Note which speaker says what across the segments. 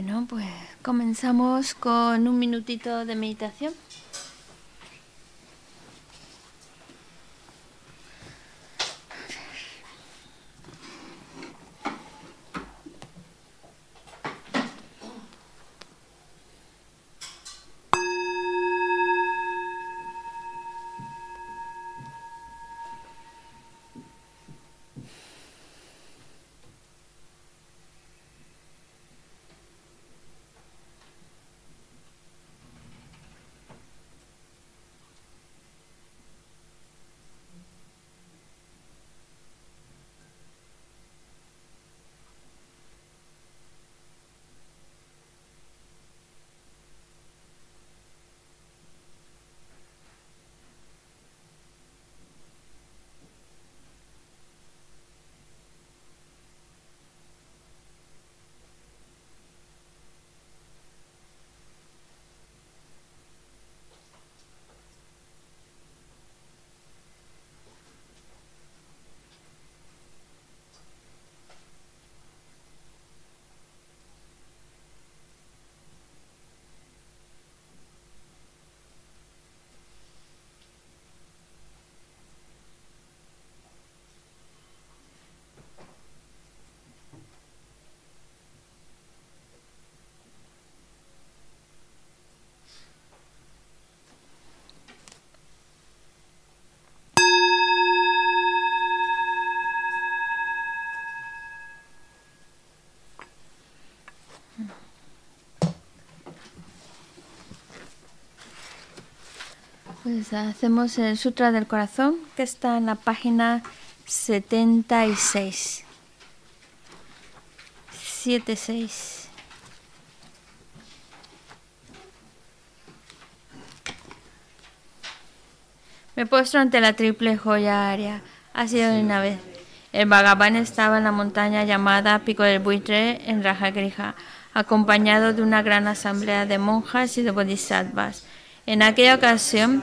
Speaker 1: Bueno, pues comenzamos con un minutito de meditación. Pues hacemos el Sutra del Corazón, que está en la página 76. 76. Me puesto ante la triple joya área. Ha sido una vez. El Bhagavan estaba en la montaña llamada Pico del Buitre en Rajagrija, acompañado de una gran asamblea de monjas y de bodhisattvas. En aquella ocasión,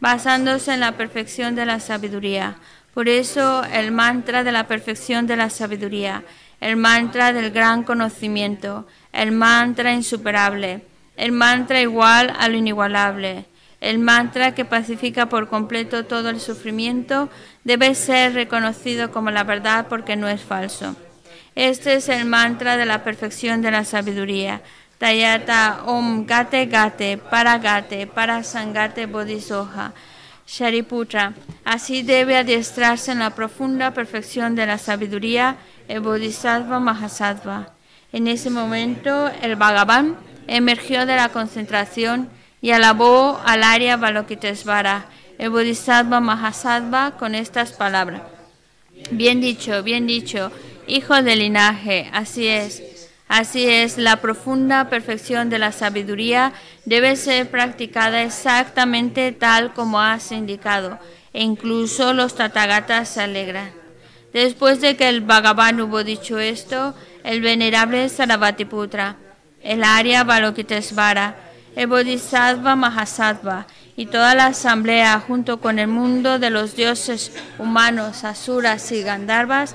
Speaker 1: basándose en la perfección de la sabiduría. Por eso el mantra de la perfección de la sabiduría, el mantra del gran conocimiento, el mantra insuperable, el mantra igual a lo inigualable, el mantra que pacifica por completo todo el sufrimiento, debe ser reconocido como la verdad porque no es falso. Este es el mantra de la perfección de la sabiduría. Tayata Om Gate Gate Para Gate Para Sangate Bodhisoha. Shariputra. Así debe adiestrarse en la profunda perfección de la sabiduría el Bodhisattva Mahasattva. En ese momento el Bhagavan emergió de la concentración y alabó al Arya Balokitesvara, el Bodhisattva Mahasattva, con estas palabras. Bien dicho, bien dicho, hijo del linaje, así es. Así es, la profunda perfección de la sabiduría debe ser practicada exactamente tal como has indicado, e incluso los tatagatas se alegran. Después de que el Bhagavan hubo dicho esto, el venerable Sarabhatiputra, el Arya Balokitesvara, el Bodhisattva Mahasattva y toda la asamblea junto con el mundo de los dioses humanos, asuras y gandharvas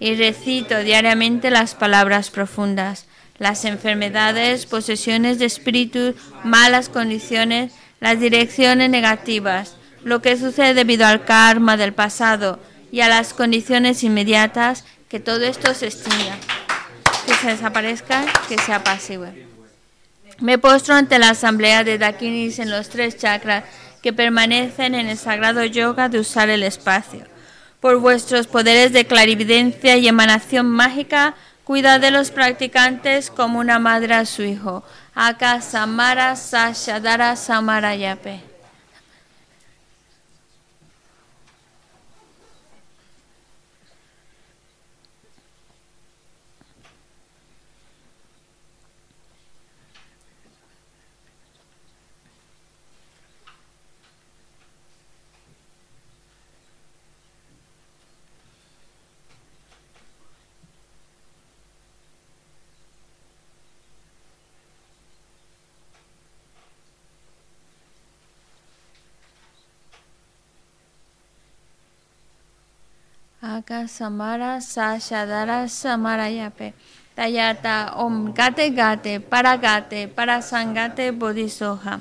Speaker 1: y recito diariamente las palabras profundas. Las enfermedades, posesiones de espíritu, malas condiciones, las direcciones negativas, lo que sucede debido al karma del pasado y a las condiciones inmediatas, que todo esto se extinga, que se desaparezca, que sea pasivo. Me postro ante la asamblea de Dakinis en los tres chakras que permanecen en el sagrado yoga de usar el espacio por vuestros poderes de clarividencia y emanación mágica, cuidad de los practicantes como una madre a su hijo. Aka Samara Sashadara Samarayape. Samara Sashadara. Tayata Om Gate Gate Para Gate Para Sangate Bodhisoha.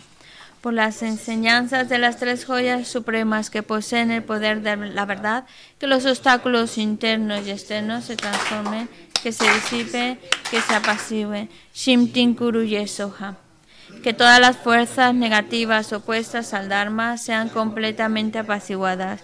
Speaker 1: Por las enseñanzas de las tres joyas supremas que poseen el poder de la verdad, que los obstáculos internos y externos se transformen, que se disipen, que se apaciguen. Shimtin Kuru Yesoha. Que todas las fuerzas negativas opuestas al Dharma sean completamente apaciguadas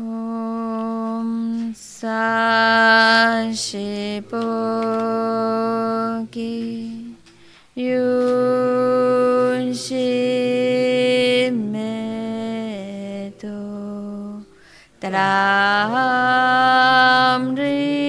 Speaker 1: Om Sa Shi Po Ki Yun Shi Me To Tram Ri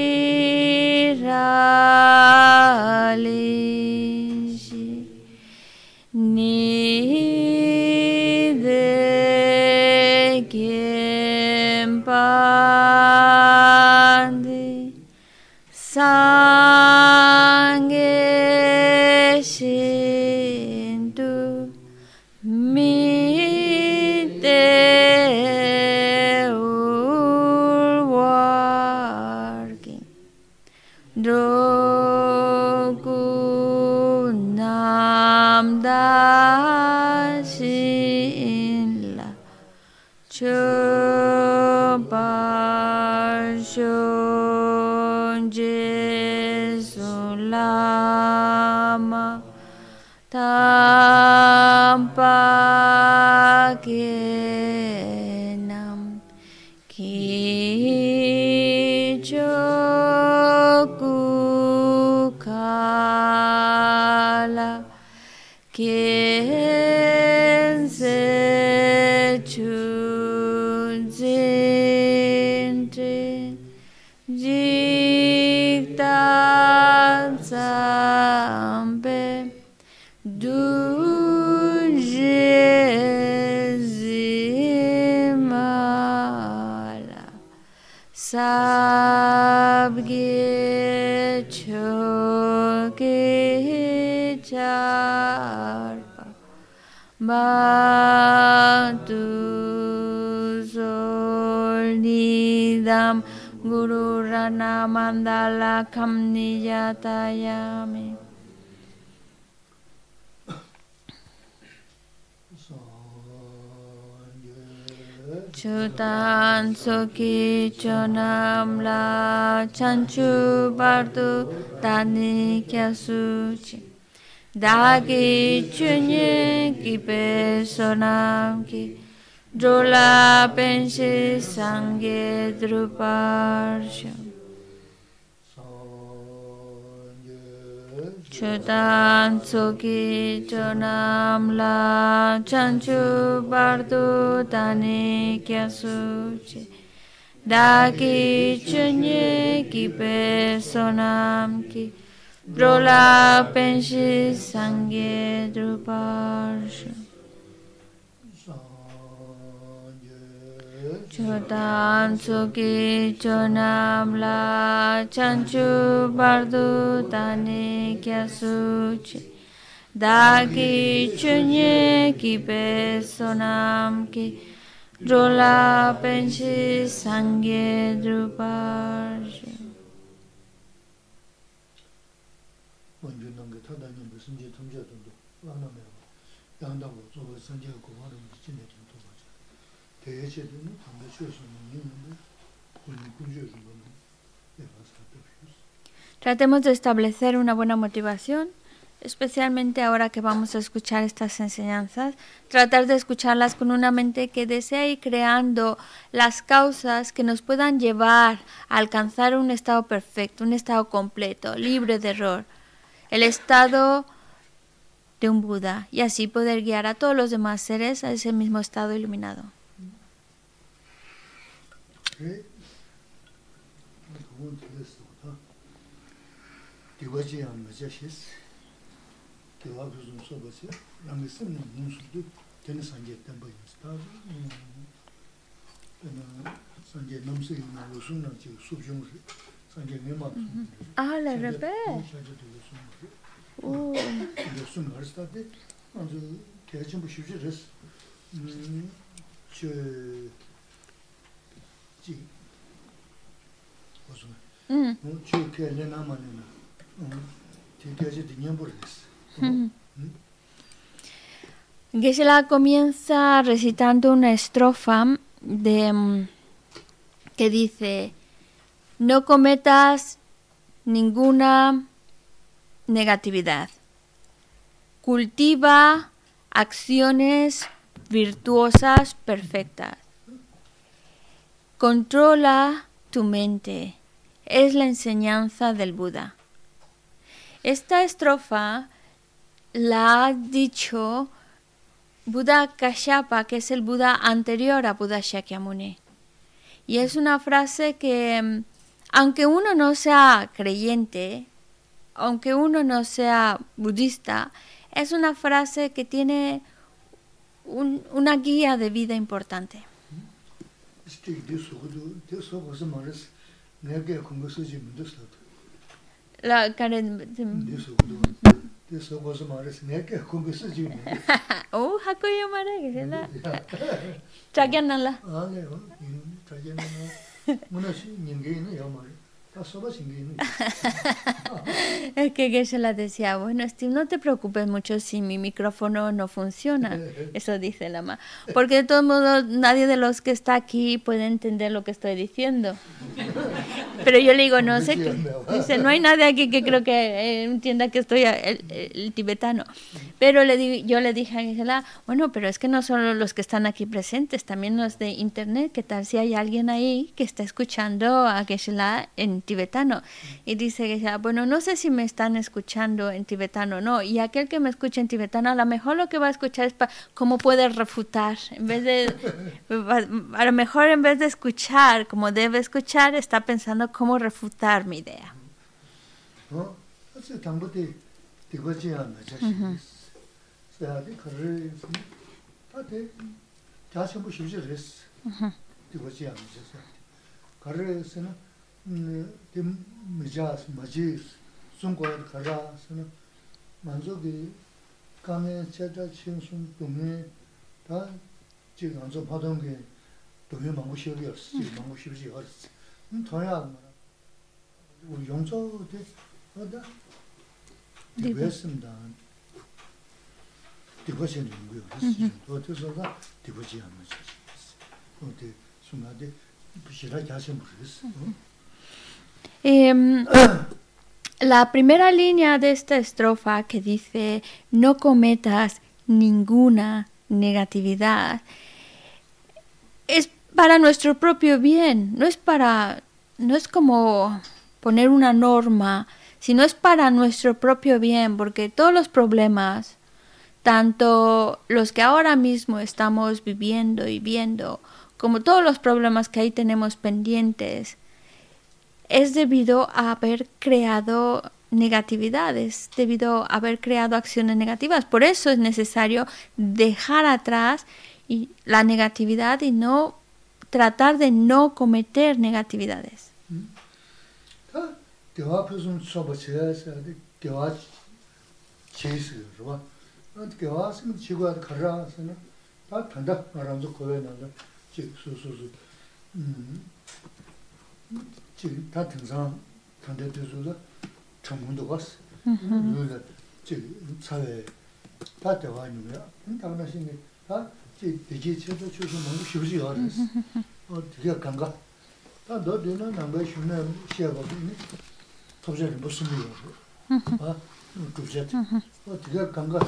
Speaker 1: Chutan Soki Chonam La Chanchu Bardu Tani Kyasuchi Dagi Chunye Kipe Sonam Ki Drola Penshi Sangye Druparsha Chantzo ki jo namla chantu bardu tane kyasuche da ki chnye ki. Pesonam ki prola Sangye Druparsha Chodan Soki Chonam La Chanchu Bardu Tani Kyasuchi Dagi Chunye Kipe Sonam Ki Drola Penshi Sangye Druparsha
Speaker 2: 먼저 넘게 타다니 무슨 제 통제도 안 하면 양다고 저거 선제가 고마는 진짜 좀 도와줘. 대체도
Speaker 1: Tratemos de establecer una buena motivación, especialmente ahora que vamos a escuchar estas enseñanzas, tratar de escucharlas con una mente que desea ir creando las causas que nos puedan llevar a alcanzar un estado perfecto, un estado completo, libre de error, el estado de un Buda, y así poder guiar a todos los demás seres a ese mismo estado iluminado.
Speaker 2: 그 디거지 안 맞으셨어. 대화 좀 써보세요. 남의 쓰는 문수도 되는 산재 때문에 있다. 음. 산재 넘서 있는 무슨 지금 수중을 산재 내마.
Speaker 1: Ah, le repé. Uh,
Speaker 2: 이제 숨 알았을 때 아주 대전 부시지 됐어. 음. 저 지. 무슨
Speaker 1: mm.
Speaker 2: 뭐 저게 내나만이나.
Speaker 1: Gisela comienza recitando una estrofa de mm, que dice no cometas ninguna negatividad. Cultiva acciones virtuosas perfectas. Controla tu mente. Es la enseñanza del Buda. Esta estrofa la ha dicho Buda Kashyapa, que es el Buda anterior a Buda Shakyamuni. Y es una frase que, mm, aunque uno no sea creyente, aunque uno no sea budista, es una frase que tiene un- una guía de vida importante. la karen deso gozo mares neke kungis ji o hako yo mara gela chagyan la
Speaker 2: ah ne o chagyan na muna shi ninge ne yo mara
Speaker 1: es que Geshe-la decía, bueno, Steve, no te preocupes mucho si mi micrófono no funciona. Eso dice la mamá. Porque de todos modos, nadie de los que está aquí puede entender lo que estoy diciendo. Pero yo le digo, no sé qué. Dice, no hay nadie aquí que creo que eh, entienda que estoy el, tibetano. Pero le di, yo le dije a Geshe-la, bueno, pero es que no solo los que están aquí presentes, también los de internet. ¿Qué tal si hay alguien ahí que está escuchando a Geshe-la en tibetano. Y dice que, bueno, no sé si me están escuchando en tibetano o no. Y aquel que me escucha en tibetano, a lo mejor lo que va a escuchar es cómo puede refutar. En vez de, a lo mejor en vez de escuchar como debe escuchar, está pensando cómo refutar mi idea.
Speaker 2: di mijas, majis, sungoyad karas, manzo ki kame cheta chingsung dungi, ta chik anzo padongi dungi mangu shiri yorsi, chik mangu shiri yorsi. Tonya 우리 용서 때 어다 되겠습니다. 되버시는 거예요. 어디서가 되버지 않는 거지. 어디 순간에 부실하게 하시면 모르겠어.
Speaker 1: Eh, la primera línea de esta estrofa que dice, no cometas ninguna negatividad, es para nuestro propio bien, no es para, no es como poner una norma, sino es para nuestro propio bien, porque todos los problemas, tanto los que ahora mismo estamos viviendo y viendo, como todos los problemas que ahí tenemos pendientes, es debido a haber creado negatividades, debido a haber creado acciones negativas. Por eso es necesario dejar atrás y la negatividad y no tratar de no cometer negatividades.
Speaker 2: 지금 다 등산 단대 대수도 전문도 갔어. 그래서 지금 사회 다 대화 아니고요. 당나 신이 다 이제 체도 주서 너무 쉬우지 않았어. 어 되게 간가. 다 너들은 남가 쉬는 시야가 있니? 도저히 무슨 일이야. 아, 도저히. 어 되게 간가.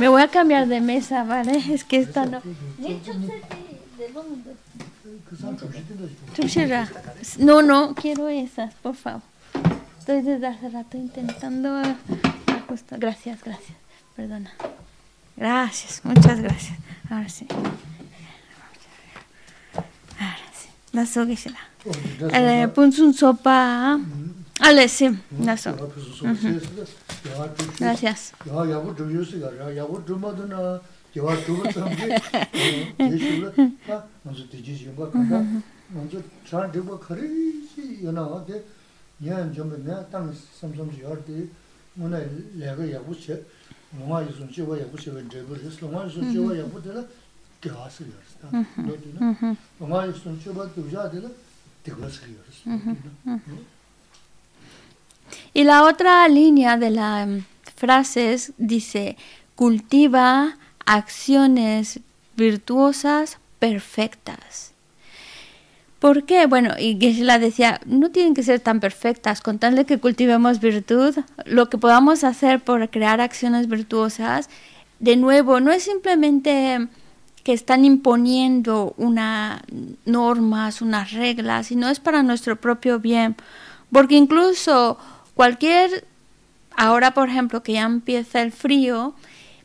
Speaker 1: Me voy a cambiar de mesa, ¿vale? Es que esta no. No, no, quiero esas, por favor. Estoy desde hace rato intentando ajustar. Gracias, gracias. Perdona. Gracias, muchas gracias. Ahora sí. Ahora sí. La soguisela. Eh, un sopa. Ale, sí, la soga. Gracias.
Speaker 2: Ta, manzu shimba kanda, manzu chan khari si yana wa de, nyan jomba nyan tang samsam shi yar de, muna laga yabu che, yusun yusun de la, si ta, di na, yusun de la, si
Speaker 1: Y la otra línea de la frases dice, cultiva acciones virtuosas perfectas. ¿Por qué? Bueno, y la decía, no tienen que ser tan perfectas, con tal de que cultivemos virtud, lo que podamos hacer por crear acciones virtuosas, de nuevo, no es simplemente que están imponiendo unas normas, unas reglas, sino es para nuestro propio bien. Porque incluso cualquier, ahora por ejemplo que ya empieza el frío,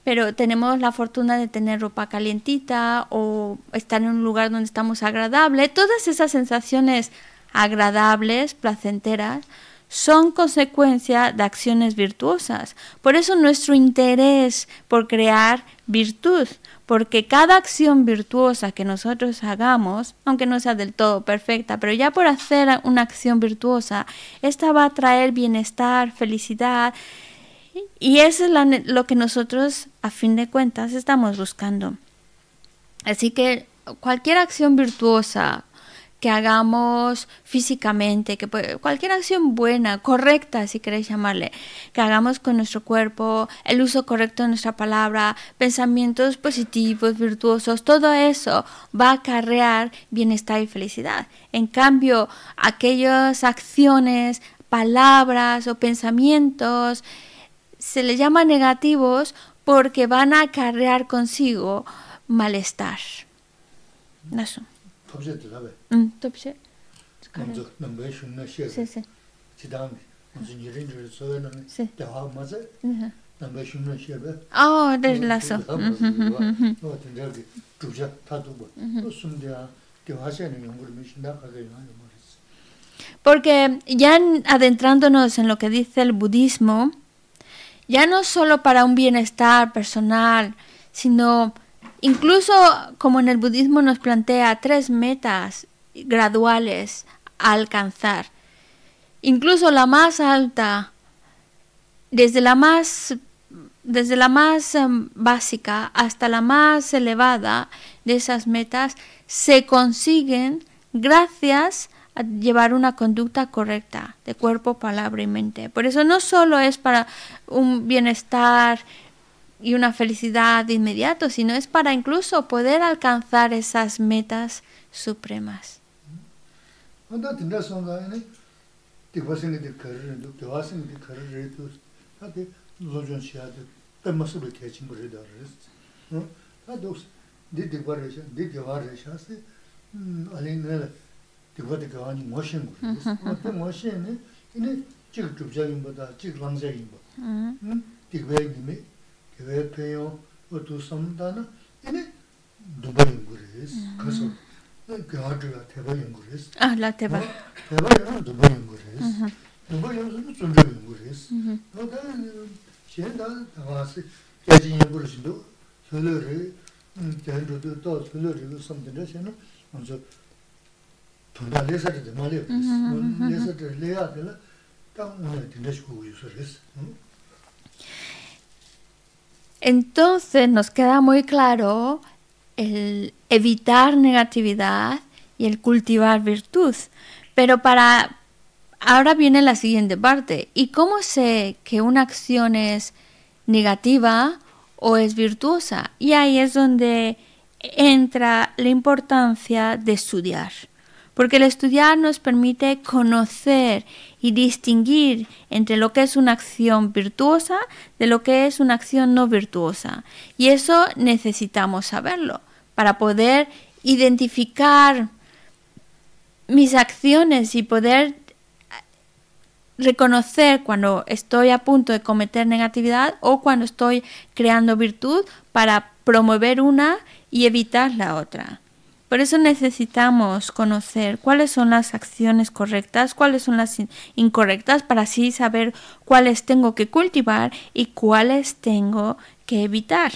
Speaker 1: pero tenemos la fortuna de tener ropa calientita o estar en un lugar donde estamos agradable. Todas esas sensaciones agradables, placenteras, son consecuencia de acciones virtuosas. Por eso nuestro interés por crear virtud, porque cada acción virtuosa que nosotros hagamos, aunque no sea del todo perfecta, pero ya por hacer una acción virtuosa, esta va a traer bienestar, felicidad, y eso es lo que nosotros, a fin de cuentas, estamos buscando. Así que cualquier acción virtuosa, que hagamos físicamente, que cualquier acción buena, correcta, si queréis llamarle, que hagamos con nuestro cuerpo, el uso correcto de nuestra palabra, pensamientos positivos, virtuosos, todo eso va a acarrear bienestar y felicidad. En cambio, aquellas acciones, palabras o pensamientos se les llama negativos porque van a acarrear consigo malestar. Eso. Mm. Sí, sí. Oh, del lazo. Porque ya adentrándonos en lo que dice el budismo, ya no solo para un bienestar personal, sino Incluso como en el budismo nos plantea tres metas graduales a alcanzar. Incluso la más alta, desde la más, desde la más em, básica hasta la más elevada de esas metas, se consiguen gracias llevar una conducta correcta de cuerpo, palabra y mente. Por eso no solo es para un bienestar y una felicidad de inmediato, sino es para incluso poder alcanzar esas metas supremas.
Speaker 2: 디거데 가니 머신 거. 그때 머신이
Speaker 1: 이네 찍
Speaker 2: 줍자인보다 찍 랑자인 거. 음. 디베기미 디베페요 어두 섬다나 이네 두바인 거레스. 그래서 그아드가 대바인 거레스. 아, 라
Speaker 1: 대바.
Speaker 2: 대바는 두바인 거레스. 두바인은 좀 좀 거레스. 그다 현다 다와스 계진이 거레스도 설레를 음, 대한도 또 설레를 섬든데 저는 먼저
Speaker 1: Entonces nos queda muy claro el evitar negatividad y el cultivar virtud. Pero para ahora viene la siguiente parte. ¿Y cómo sé que una acción es negativa o es virtuosa? Y ahí es donde entra la importancia de estudiar porque el estudiar nos permite conocer y distinguir entre lo que es una acción virtuosa de lo que es una acción no virtuosa. Y eso necesitamos saberlo para poder identificar mis acciones y poder reconocer cuando estoy a punto de cometer negatividad o cuando estoy creando virtud para promover una y evitar la otra. Por eso necesitamos conocer cuáles son las acciones correctas, cuáles son las incorrectas, para así saber cuáles tengo que cultivar y cuáles tengo que evitar.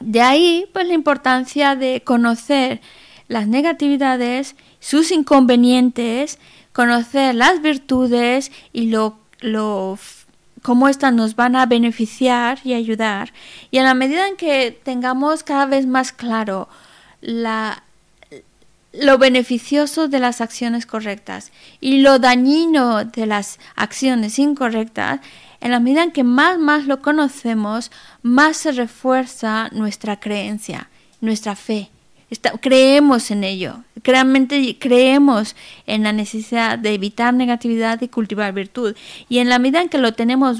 Speaker 1: De ahí, pues la importancia de conocer las negatividades, sus inconvenientes, conocer las virtudes y lo, lo cómo éstas nos van a beneficiar y ayudar. Y a la medida en que tengamos cada vez más claro la, lo beneficioso de las acciones correctas y lo dañino de las acciones incorrectas, en la medida en que más más lo conocemos, más se refuerza nuestra creencia, nuestra fe. creemos en ello, realmente creemos en la necesidad de evitar negatividad y cultivar virtud. Y en la medida en que lo tenemos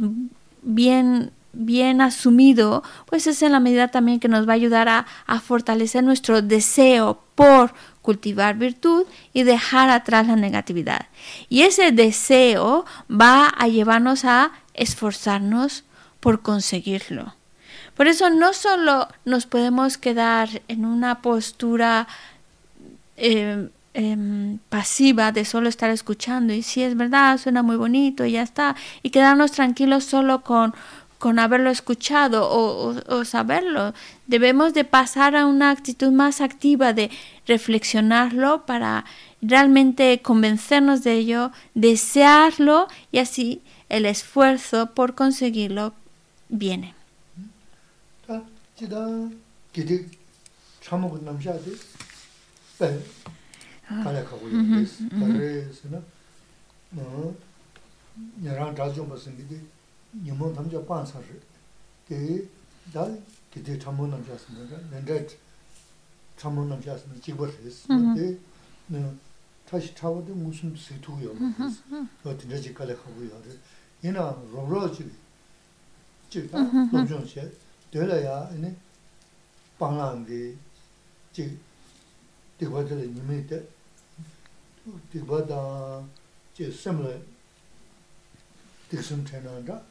Speaker 1: bien bien asumido, pues es en la medida también que nos va a ayudar a, fortalecer nuestro deseo por cultivar virtud y dejar atrás la negatividad. Y ese deseo va a llevarnos a esforzarnos por conseguirlo. Por eso no solo nos podemos quedar en una postura eh, em, pasiva de solo estar escuchando y si es verdad, suena muy bonito y ya está, y quedarnos tranquilos solo con, con haberlo escuchado o, saberlo. Debemos de pasar a una actitud más activa de reflexionarlo para realmente convencernos de ello, desearlo y así el esfuerzo por conseguirlo viene.
Speaker 2: nyingmo namja pansa shi, deyi da gidi chambo namja sima, nanda chambo namja sima jigwa resi, deyi tashi chawa de musum situ yo. Resi, yo dinda jikali habu yo resi, ina rongro jibi, jibi da mm-hmm. lomchon she, deyi la ya ina panglangi, jibi, dikwa dila nimi de, dikwa da, jibi semla, diksim chenanda,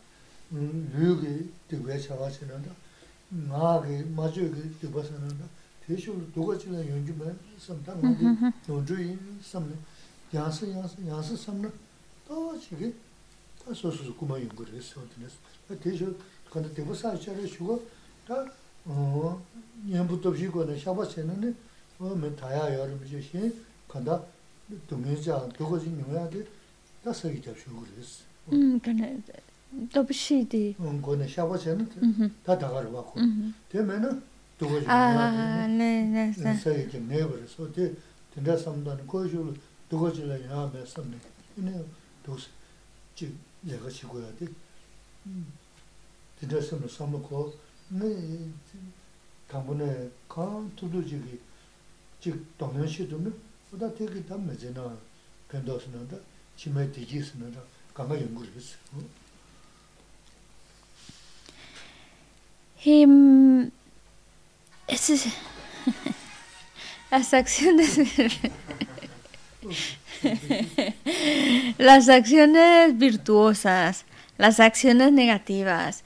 Speaker 2: 류기 되게 차와시는다 나게 마주기 되버서는다 대쇼로 도가치나 연주만 섬당 어디 노주이 섬네 야스 야스 야스 섬네 또 지게 또 소소 고마 연구를했어 어디서 대쇼 근데 대버서 차례 쉬고 다어 년부터 쉬고는 샤바세는 뭐 다야 여름
Speaker 1: 주시 간다
Speaker 2: 동해자 도거진 용해야 돼 다서기 잡수고 그랬어 음 근데 더브시디 응 거는 샤버세는 다 다가를 받고. 되면은 두고 아 네네 사이 좀 내버려서 돼 된다 삼단 거주 두고 줄라 야 매섭네. 이네 도스 지 내가 지고야 돼. 된다 삼을 삼고 네 당분에 강 두두지기 즉 동현시도는 보다 되게 담내잖아 변도스는다 치매 되지스는다 강가 연구를 했어
Speaker 1: Em, las acciones... las acciones virtuosas, las acciones negativas.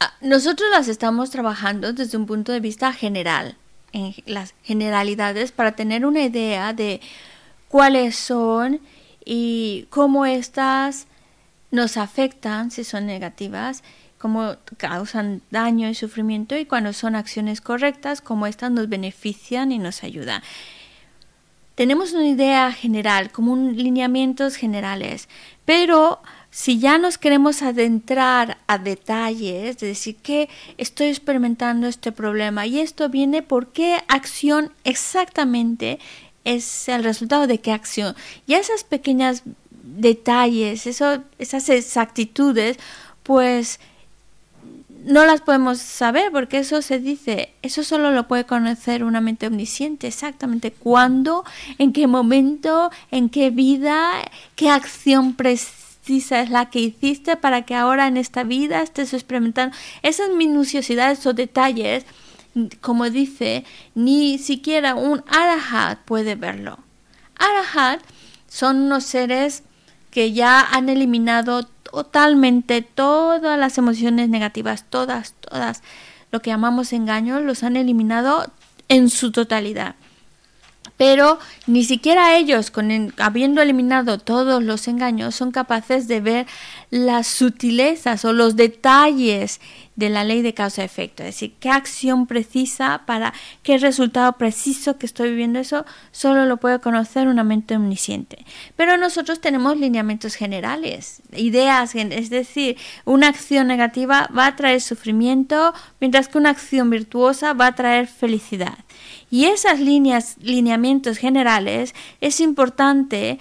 Speaker 1: Ah, nosotros las estamos trabajando desde un punto de vista general, en las generalidades, para tener una idea de cuáles son y cómo estas nos afectan, si son negativas, cómo causan daño y sufrimiento y cuando son acciones correctas, cómo éstas nos benefician y nos ayudan. Tenemos una idea general, como un lineamientos generales, pero si ya nos queremos adentrar a detalles, de decir que estoy experimentando este problema y esto viene por qué acción exactamente es el resultado de qué acción. Y esas pequeñas detalles, eso, esas exactitudes, pues no las podemos saber porque eso se dice, eso solo lo puede conocer una mente omnisciente, exactamente cuándo, en qué momento, en qué vida, qué acción precisa es la que hiciste para que ahora en esta vida estés experimentando esas minuciosidades o detalles, como dice, ni siquiera un arahat puede verlo. Arahat son unos seres que ya han eliminado totalmente todas las emociones negativas, todas, todas, lo que llamamos engaño, los han eliminado en su totalidad. Pero ni siquiera ellos, con habiendo eliminado todos los engaños, son capaces de ver las sutilezas o los detalles de la ley de causa-efecto, es decir, qué acción precisa para qué resultado preciso que estoy viviendo, eso solo lo puede conocer una mente omnisciente. Pero nosotros tenemos lineamientos generales, ideas, es decir, una acción negativa va a traer sufrimiento, mientras que una acción virtuosa va a traer felicidad. Y esas líneas, lineamientos generales es importante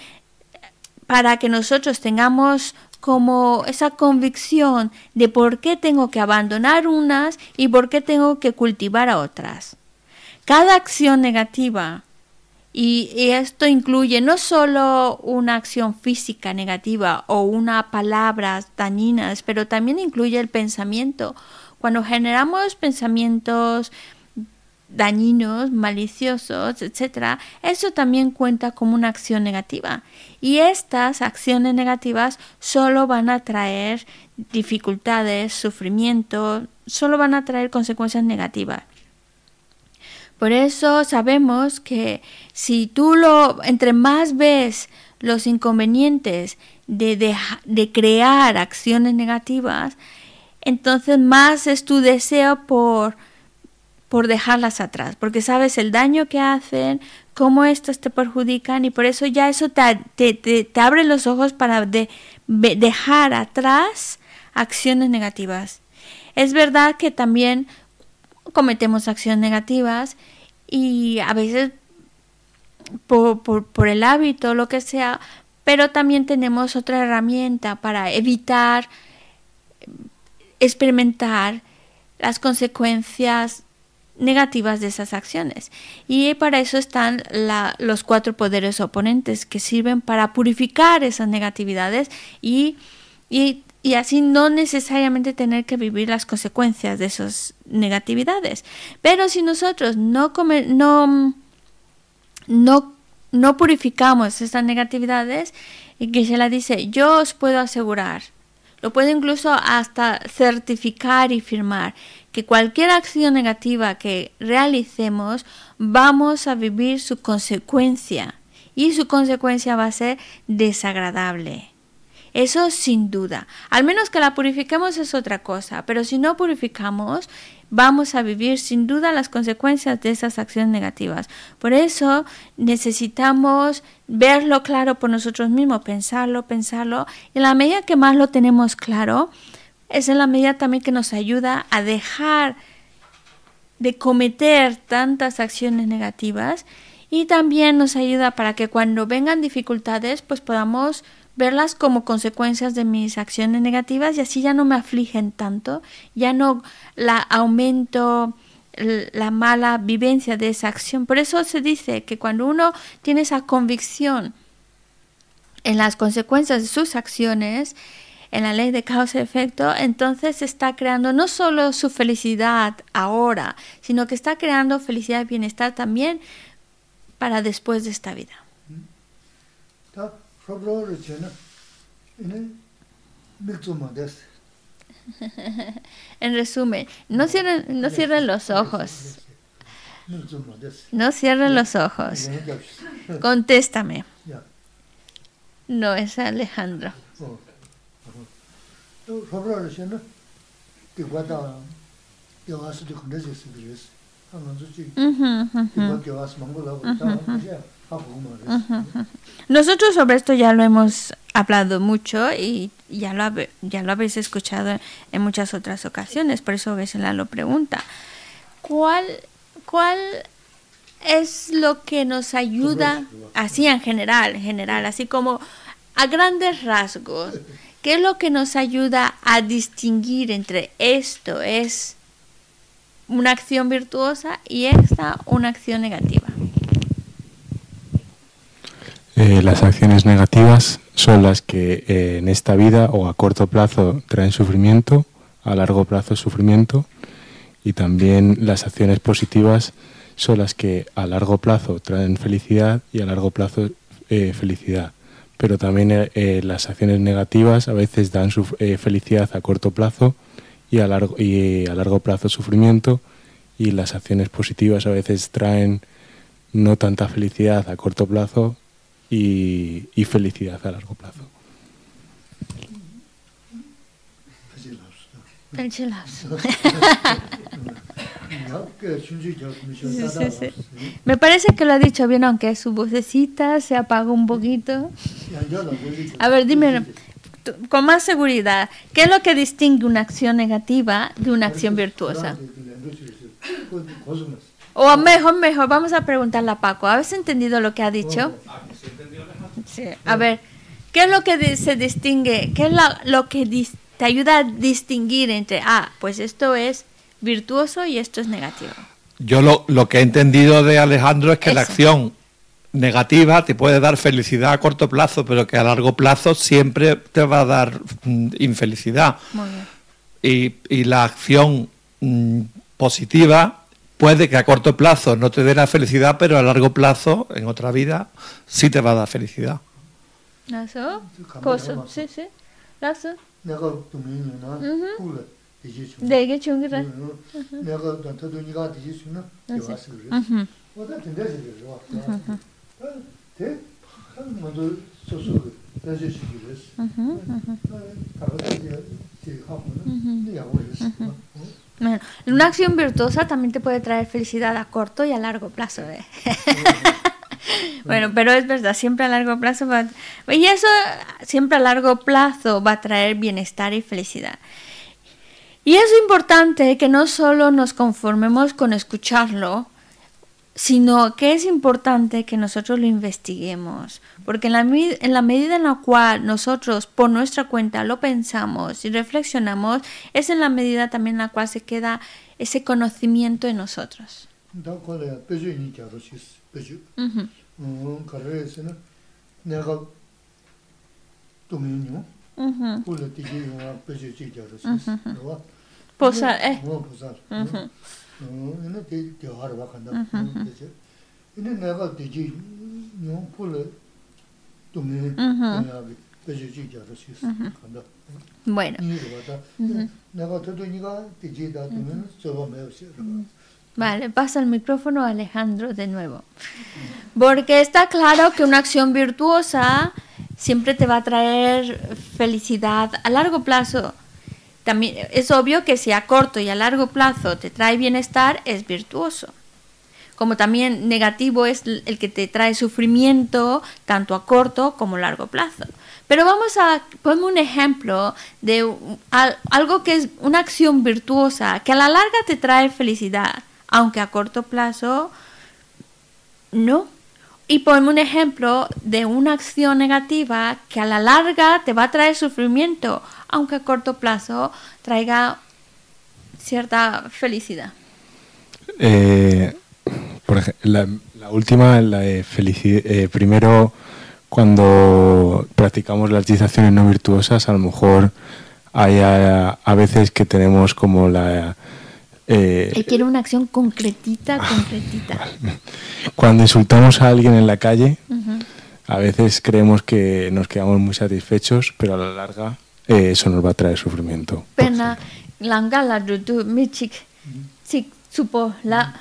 Speaker 1: para que nosotros tengamos como esa convicción de por qué tengo que abandonar unas y por qué tengo que cultivar a otras. Cada acción negativa, y, esto incluye no solo una acción física negativa o una palabras dañinas, pero también incluye el pensamiento. Cuando generamos pensamientos dañinos, maliciosos, etc., eso también cuenta como una acción negativa. Y estas acciones negativas solo van a traer dificultades, sufrimiento, solo van a traer consecuencias negativas. Por eso sabemos que si tú lo, entre más ves los inconvenientes de, deja- de crear acciones negativas, entonces más es tu deseo por, por dejarlas atrás, porque sabes el daño que hacen, cómo estos te perjudican y por eso ya eso te, te, te- te abre los ojos para de- ve- dejar atrás acciones negativas. Es verdad que también cometemos acciones negativas y a veces por, por, por el hábito, lo que sea, pero también tenemos otra herramienta para evitar experimentar las consecuencias negativas de esas acciones. Y para eso están los cuatro poderes oponentes que sirven para purificar esas negatividades y, y, y así no necesariamente tener que vivir las consecuencias de esas negatividades. Pero si nosotros no, come- no, no, no purificamos estas negatividades, y que se la dice, yo os puedo asegurar, lo puedo incluso hasta certificar y firmar, que cualquier acción negativa que realicemos, vamos a vivir su consecuencia y su consecuencia va a ser desagradable. Eso sin duda. Al menos que la purifiquemos es otra cosa, pero si no purificamos, vamos a vivir sin duda las consecuencias de esas acciones negativas. Por eso necesitamos verlo claro por nosotros mismos, pensarlo, pensarlo. En la medida que más lo tenemos claro, es en la medida también que nos ayuda a dejar de cometer tantas acciones negativas y también nos ayuda para que cuando vengan dificultades pues podamos verlas como consecuencias de mis acciones negativas y así ya no me afligen tanto, ya no la aumento la mala vivencia de esa acción. Por eso se dice que cuando uno tiene esa convicción en las consecuencias de sus acciones, en la ley de causa y efecto, entonces está creando no solo su felicidad ahora, sino que está creando felicidad y bienestar también para después de esta vida. en resumen, no cierren, no cierren los ojos. No cierren los ojos. Contéstame. No es Alejandro.
Speaker 2: 어. 또 프로그램을 전에 그거다 여와서도 그래서 그랬어. 하면 좋지.
Speaker 1: Ujú, ujú.
Speaker 2: 이거 겨와서 먹으려고 다 이제 하고 말했어.
Speaker 1: Nosotros sobre esto ya lo hemos hablado mucho y ya lo, habe- ya lo habéis escuchado en muchas otras ocasiones, por eso Gesela lo pregunta. ¿Cuál, ¿Cuál es lo que nos ayuda, así en general, en general, así como a grandes rasgos, qué es lo que nos ayuda a distinguir entre esto es una acción virtuosa y esta una acción negativa?
Speaker 3: Eh, las acciones negativas son las que eh, en esta vida o a corto plazo traen sufrimiento, a largo plazo sufrimiento y también las acciones positivas son las que a largo plazo traen felicidad y a largo plazo eh, felicidad. Pero también eh, eh, las acciones negativas a veces dan suf- eh, felicidad a corto plazo y a, largo, y a largo plazo sufrimiento y las acciones positivas a veces traen no tanta felicidad a corto plazo y felicidad a largo plazo.
Speaker 2: 다시
Speaker 1: Sí, sí. Me parece que lo ha dicho bien, aunque su vocecita se apagó un poquito. A ver, dime con más seguridad, ¿qué es lo que distingue una acción negativa de una acción virtuosa? O mejor, mejor, vamos a preguntarle a Paco. ¿Habéis entendido lo que ha dicho? Sí. A ver, ¿qué es lo que se distingue? ¿Qué es lo, lo que distingue? te ayuda a distinguir entre, ah, pues esto es virtuoso y esto es negativo.
Speaker 4: Yo lo, lo que he entendido de Alejandro es que la acción negativa te puede dar felicidad a corto plazo, pero que a largo plazo siempre te va a dar mm, infelicidad.
Speaker 1: Muy bien.
Speaker 4: Y, y, la acción mm, positiva puede que a corto plazo no te dé la felicidad, pero a largo plazo, en otra vida, sí te va a dar felicidad.
Speaker 1: ¿Eso? ¿Cosa?
Speaker 2: Sí,
Speaker 1: sí. sí. ¿Eso?
Speaker 2: 내가 동민이나
Speaker 1: 음흠.
Speaker 2: 쿨레 디지 수
Speaker 1: 되게 중그래.
Speaker 2: 내가 다 터도 니가 디지 수나
Speaker 1: 그래서.
Speaker 2: 와서 그래
Speaker 1: 음.
Speaker 2: 어다 된다지 그래 와 대? 먼저 소소 다시 시기랬어
Speaker 1: Bueno, una acción virtuosa también te puede traer felicidad a corto y a largo plazo. ¿eh? bueno, pero es verdad, siempre a largo plazo va y eso siempre a largo plazo va a traer bienestar y felicidad. Y es importante que no solo nos conformemos con escucharlo, sino que es importante que nosotros lo investiguemos, porque en la, en la medida en la cual nosotros por nuestra cuenta lo pensamos y reflexionamos, es en la medida también en la cual se queda ese conocimiento en nosotros.
Speaker 2: 다 콜레 베주니 자로시스 베주
Speaker 1: Ujú,
Speaker 2: 음 카레스나 내가 도미뉴
Speaker 1: ujú.
Speaker 2: 콜레 티지가 베주 지자로시스 너와
Speaker 1: Posar, eh.
Speaker 2: 뭐 보살 음 얘네 대 대화를 봐 간다 그죠 얘네 내가 티지 뉴 콜레 도미 내가 베주 지자로시스 간다
Speaker 1: Bueno,
Speaker 2: 이거 봐다 내가 저도 니가 티지다 되면 저거 매우시
Speaker 1: Vale, pasa el micrófono a Alejandro de nuevo. Porque está claro que una acción virtuosa siempre te va a traer felicidad a largo plazo. También es obvio que si a corto y a largo plazo te trae bienestar, es virtuoso. Como también negativo es el que te trae sufrimiento tanto a corto como a largo plazo. Pero vamos a poner un ejemplo de algo que es una acción virtuosa que a la larga te trae felicidad, aunque a corto plazo no. Y ponme un ejemplo de una acción negativa que a la larga te va a traer sufrimiento, aunque a corto plazo traiga cierta felicidad.
Speaker 3: Eh, la, última, la de felici- eh, primero, cuando practicamos las disciplinaciones no virtuosas, a lo mejor hay a veces que tenemos como la... eh,
Speaker 1: Él quiere una acción concretita, concretita.
Speaker 3: cuando insultamos a alguien en la calle,
Speaker 1: Ujú.
Speaker 3: a veces creemos que nos quedamos muy satisfechos, pero a la larga eh, eso nos va a traer sufrimiento.
Speaker 1: Pena langa la dudu mi chik supo la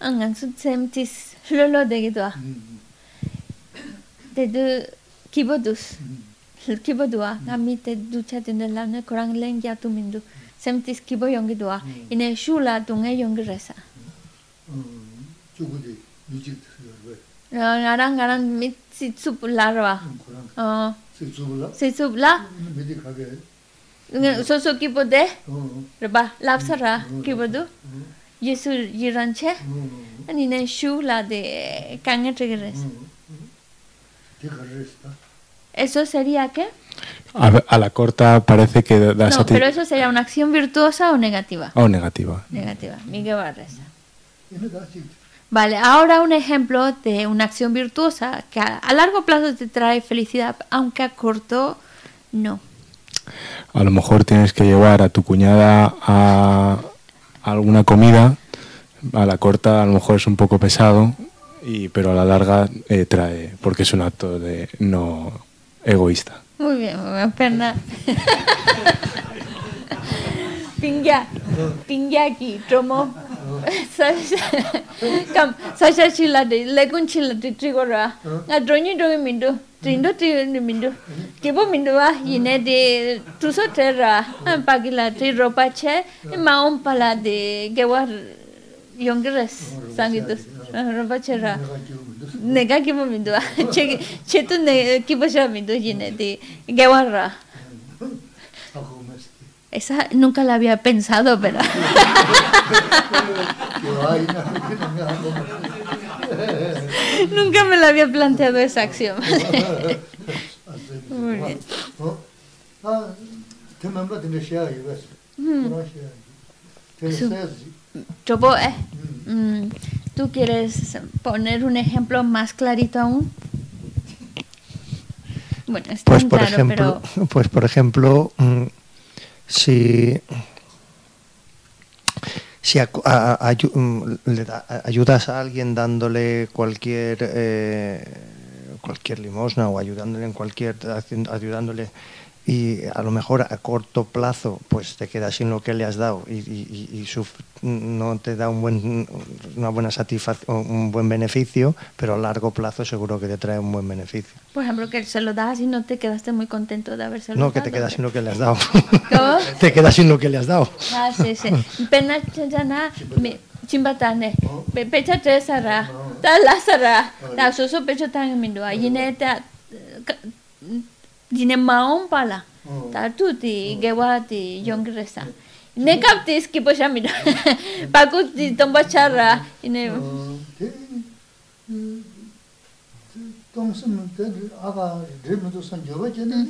Speaker 1: angan su sem tis lolo de gidwa te du kibodus kibodua ngami te ducha de la ne korang len ya semtis kibo yongi duwa. ine shu la
Speaker 2: dunga yongi resa chukudi yujik nga rang
Speaker 1: nga rang mi si tsub la
Speaker 2: rwa si tsub la
Speaker 1: si tsub la
Speaker 2: midi khage
Speaker 1: so so kibo
Speaker 2: de
Speaker 1: rba lapsa ra kibo du yesu yiran che ani ne shu
Speaker 2: la de kanga trigres de
Speaker 1: eso sería que
Speaker 3: a, la corta parece que da
Speaker 1: No, pero eso sería una acción virtuosa o negativa.
Speaker 3: O negativa.
Speaker 1: Negativa. Miguel Barresa. Vale, ahora un ejemplo de una acción virtuosa que a, largo plazo te trae felicidad, aunque a corto no.
Speaker 3: A lo mejor tienes que llevar a tu cuñada a, alguna comida, a la corta a lo mejor es un poco pesado, pero a la larga eh, trae, porque es un acto de no egoísta.
Speaker 1: Muy bien, mamá Perna. Pingya, pingya ki tomo. Kam, sasha chila de, legun chila de trigora. Nga dronyi dronyi mindu, trindo trindo mindu. Kibo mindu wa, yine de tuso terra, ah, pagila tri ropa che, maon pala de gewa yongres, sangitus, ropa che ra.
Speaker 2: 내가 지금
Speaker 1: Nega kibo mindu wa, che che tu ne kibo sha mindu yine de gewar ra.
Speaker 2: 하고 mes기
Speaker 1: Esa nunca la había pensado, pero
Speaker 2: 아이나 그냥 하고
Speaker 1: nunca me la había planteado esa acción. Muy bien.
Speaker 2: 어? 아, 대만바 되는 시야 이거스. 그런 시야. 되는
Speaker 1: Chopo, eh, mm, ¿Tú quieres poner un ejemplo más clarito aún? Bueno, está
Speaker 5: Pues por
Speaker 1: claro,
Speaker 5: ejemplo,
Speaker 1: pero
Speaker 5: pues por ejemplo, mm, si si acu- a- a- ayu- mm, le da- a- ayudas a alguien dándole cualquier eh, cualquier limosna o ayudándole en cualquier ayudándole y a lo mejor a corto plazo pues te quedas sin lo que le has dado y, y- y suf- no te da un buen, una buena satisfacción, un buen beneficio, pero a largo plazo seguro que te trae un buen beneficio.
Speaker 1: Por ejemplo, que se lo das y no te quedaste muy contento de haberse
Speaker 5: No, que te quedas sin lo que le has dado.
Speaker 1: ¿Cómo?
Speaker 5: te quedas sin lo que le has dado.
Speaker 1: Ah, sí, sí. Pena chimbatane. Pe pecha tresara. Ta lasara. Ta soso pecha tang mindua. Yine ta dine maon pala. Tatu ti gewa ti yongresa. Ne kap ti skipo shamira paku ti tomba charra ine
Speaker 2: tōngsīm tēn āgā rīm tō sāng gyōba chēne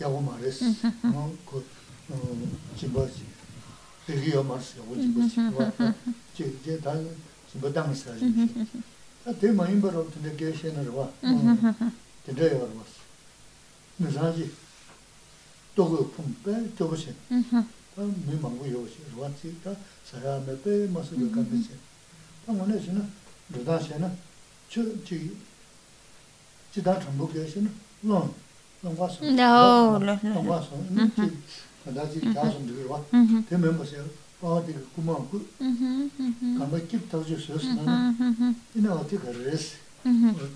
Speaker 2: yāgu mā rēs mō kō jīmbā jī rīgī yō mā rēs yāgu jīmbā jī jī jī tā jīmbā dāng sā jī tā tē mā yīmbā rō tēne gē shēne rwa. Mm-hmm, mm-hmm. Tēne yō rwa sā 대마 임버로 근데 계시는 거 봐. 근데 여 봤어. 무사지. 또그 품배 저것이. 다 미망고 요시. 왔지다 사람의 배 모습을 감지. 당원에서는 루다시는 저 저기 지다 전부 계시는 론 농가서
Speaker 1: No, no, no.
Speaker 2: 농가서 다시 가서 들어와 되면 보세요 어디 구멍 그 가면 깁 터주셨으면 이나 어디 그랬어 나도 다 된다고 먹고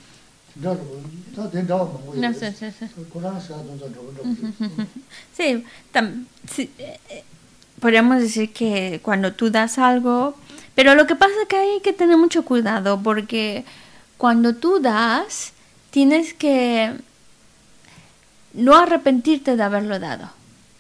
Speaker 1: No sé, sí, sí eh, eh, podríamos decir que cuando tú das algo, pero lo que pasa es que hay que tener mucho cuidado porque cuando tú das, tienes que no arrepentirte de haberlo dado.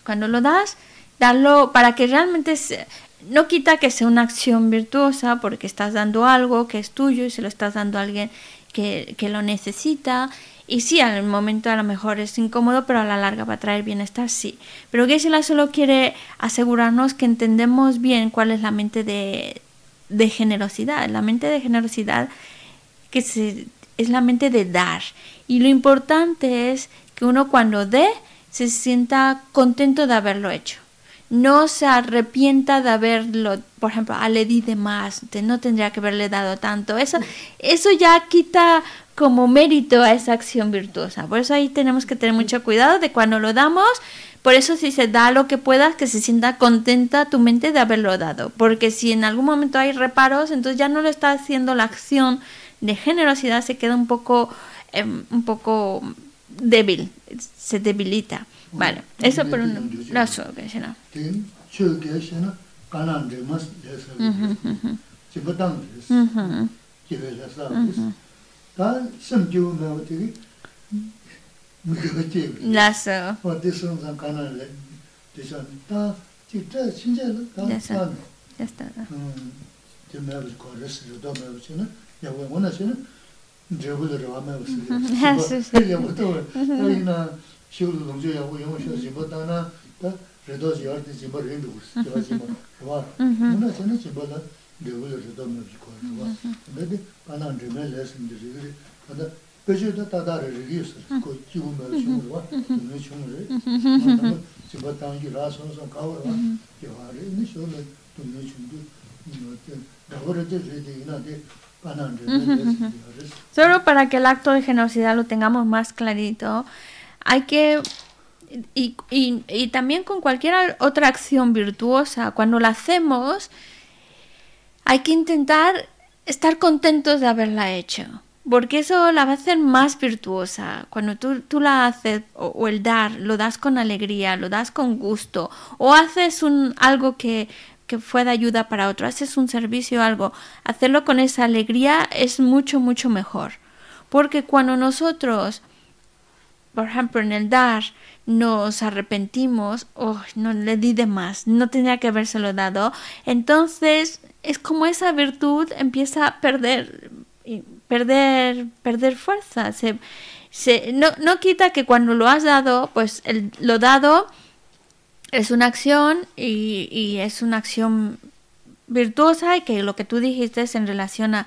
Speaker 1: Cuando lo das, darlo para que realmente se, no quita que sea una acción virtuosa porque estás dando algo que es tuyo y se lo estás dando a alguien que, lo necesita. Y sí, al momento a lo mejor es incómodo, pero a la larga va a traer bienestar, sí. Pero Geshe-la solo quiere asegurarnos que entendemos bien cuál es la mente de, de generosidad. La mente de generosidad que se, es la mente de dar. Y lo importante es que uno cuando dé se sienta contento de haberlo hecho. No se arrepienta de haberlo, por ejemplo, ah, le di de más, no tendría que haberle dado tanto. Eso, eso ya quita como mérito a esa acción virtuosa. Por eso ahí tenemos que tener mucho cuidado de cuando lo damos. Por eso si se da lo que puedas, que se sienta contenta tu mente de haberlo dado. Porque si en algún momento hay reparos, entonces ya no lo está haciendo la acción de generosidad, se queda un poco, em, un poco débil, se debilita. Vale, eso por un lazo que se no.
Speaker 2: Ten, chu que se no, ganan de más de eso. Se botan
Speaker 1: de
Speaker 2: eso. Mhm. Que de eso. Da sem ju me o te. Me que te.
Speaker 1: Lazo.
Speaker 2: O de son san ganan le. De son ta ti te sin ya
Speaker 1: no. Ya
Speaker 2: está.
Speaker 1: Ya está.
Speaker 2: Mhm. Te me lo corres, yo do me lo chino. Ya bueno, bueno, chino. Yo voy a robarme eso. Ya,
Speaker 1: sí, sí.
Speaker 2: Ya, bueno, yo no
Speaker 1: Solo para que el acto de generosidad lo tengamos más clarito, hay que, y, y- también con cualquier otra acción virtuosa, cuando la hacemos, hay que intentar estar contentos de haberla hecho, porque eso la va a hacer más virtuosa. Cuando tú, tú la haces, o, o el dar, lo das con alegría, lo das con gusto, o haces un, algo que, que fue de ayuda para otro, haces un servicio algo, hacerlo con esa alegría es mucho, mucho mejor. Porque cuando nosotros, por ejemplo, en el dar, nos arrepentimos, oh, no le di de más, no tenía que habérselo dado, entonces es como esa virtud empieza a perder, perder, perder fuerza. Se, se- no, no quita que cuando lo has dado, pues el, lo dado es una acción y, y es una acción virtuosa y que lo que tú dijiste es en relación a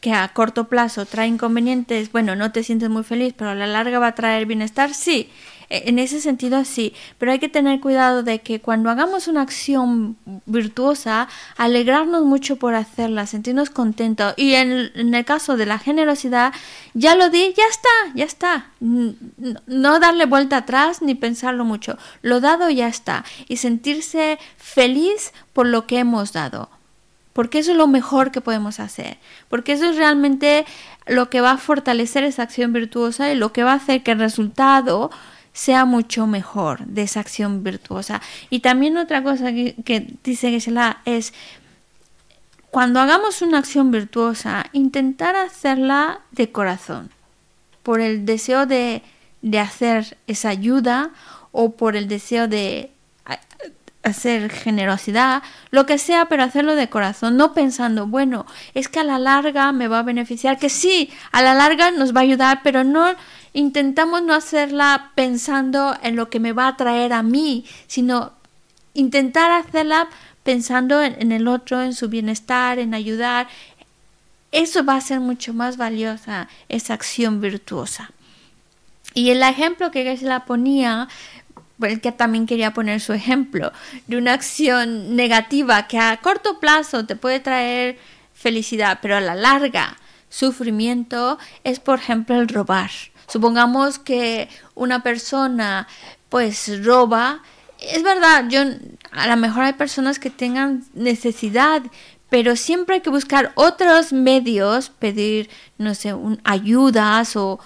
Speaker 1: que a corto plazo trae inconvenientes, bueno, no te sientes muy feliz, pero a la larga va a traer bienestar, sí. E, En ese sentido sí, pero hay que tener cuidado de que cuando hagamos una acción virtuosa, alegrarnos mucho por hacerla, sentirnos contentos. Y en, en el caso de la generosidad, ya lo di, ya está, ya está. No darle vuelta atrás ni pensarlo mucho. Lo dado ya está. Y sentirse feliz por lo que hemos dado. Porque eso es lo mejor que podemos hacer. Porque eso es realmente lo que va a fortalecer esa acción virtuosa y lo que va a hacer que el resultado sea mucho mejor de esa acción virtuosa. Y también otra cosa que, que dice Geshe-la es, cuando hagamos una acción virtuosa, intentar hacerla de corazón, por el deseo de, de hacer esa ayuda o por el deseo de hacer generosidad, lo que sea, pero hacerlo de corazón, no pensando, bueno, es que a la larga me va a beneficiar, que sí, a la larga nos va a ayudar, pero no intentamos no hacerla pensando en lo que me va a traer a mí, sino intentar hacerla pensando en, el otro, en su bienestar, en ayudar. Eso va a ser mucho más valiosa, esa acción virtuosa. Y el ejemplo que la ponía, pues que también quería poner su ejemplo, de una acción negativa que a corto plazo te puede traer felicidad, pero a la larga sufrimiento, es por ejemplo el robar. Supongamos que una persona pues roba, es verdad, yo a lo mejor hay personas que tengan necesidad, pero siempre hay que buscar otros medios, pedir, no sé, un, ayudas o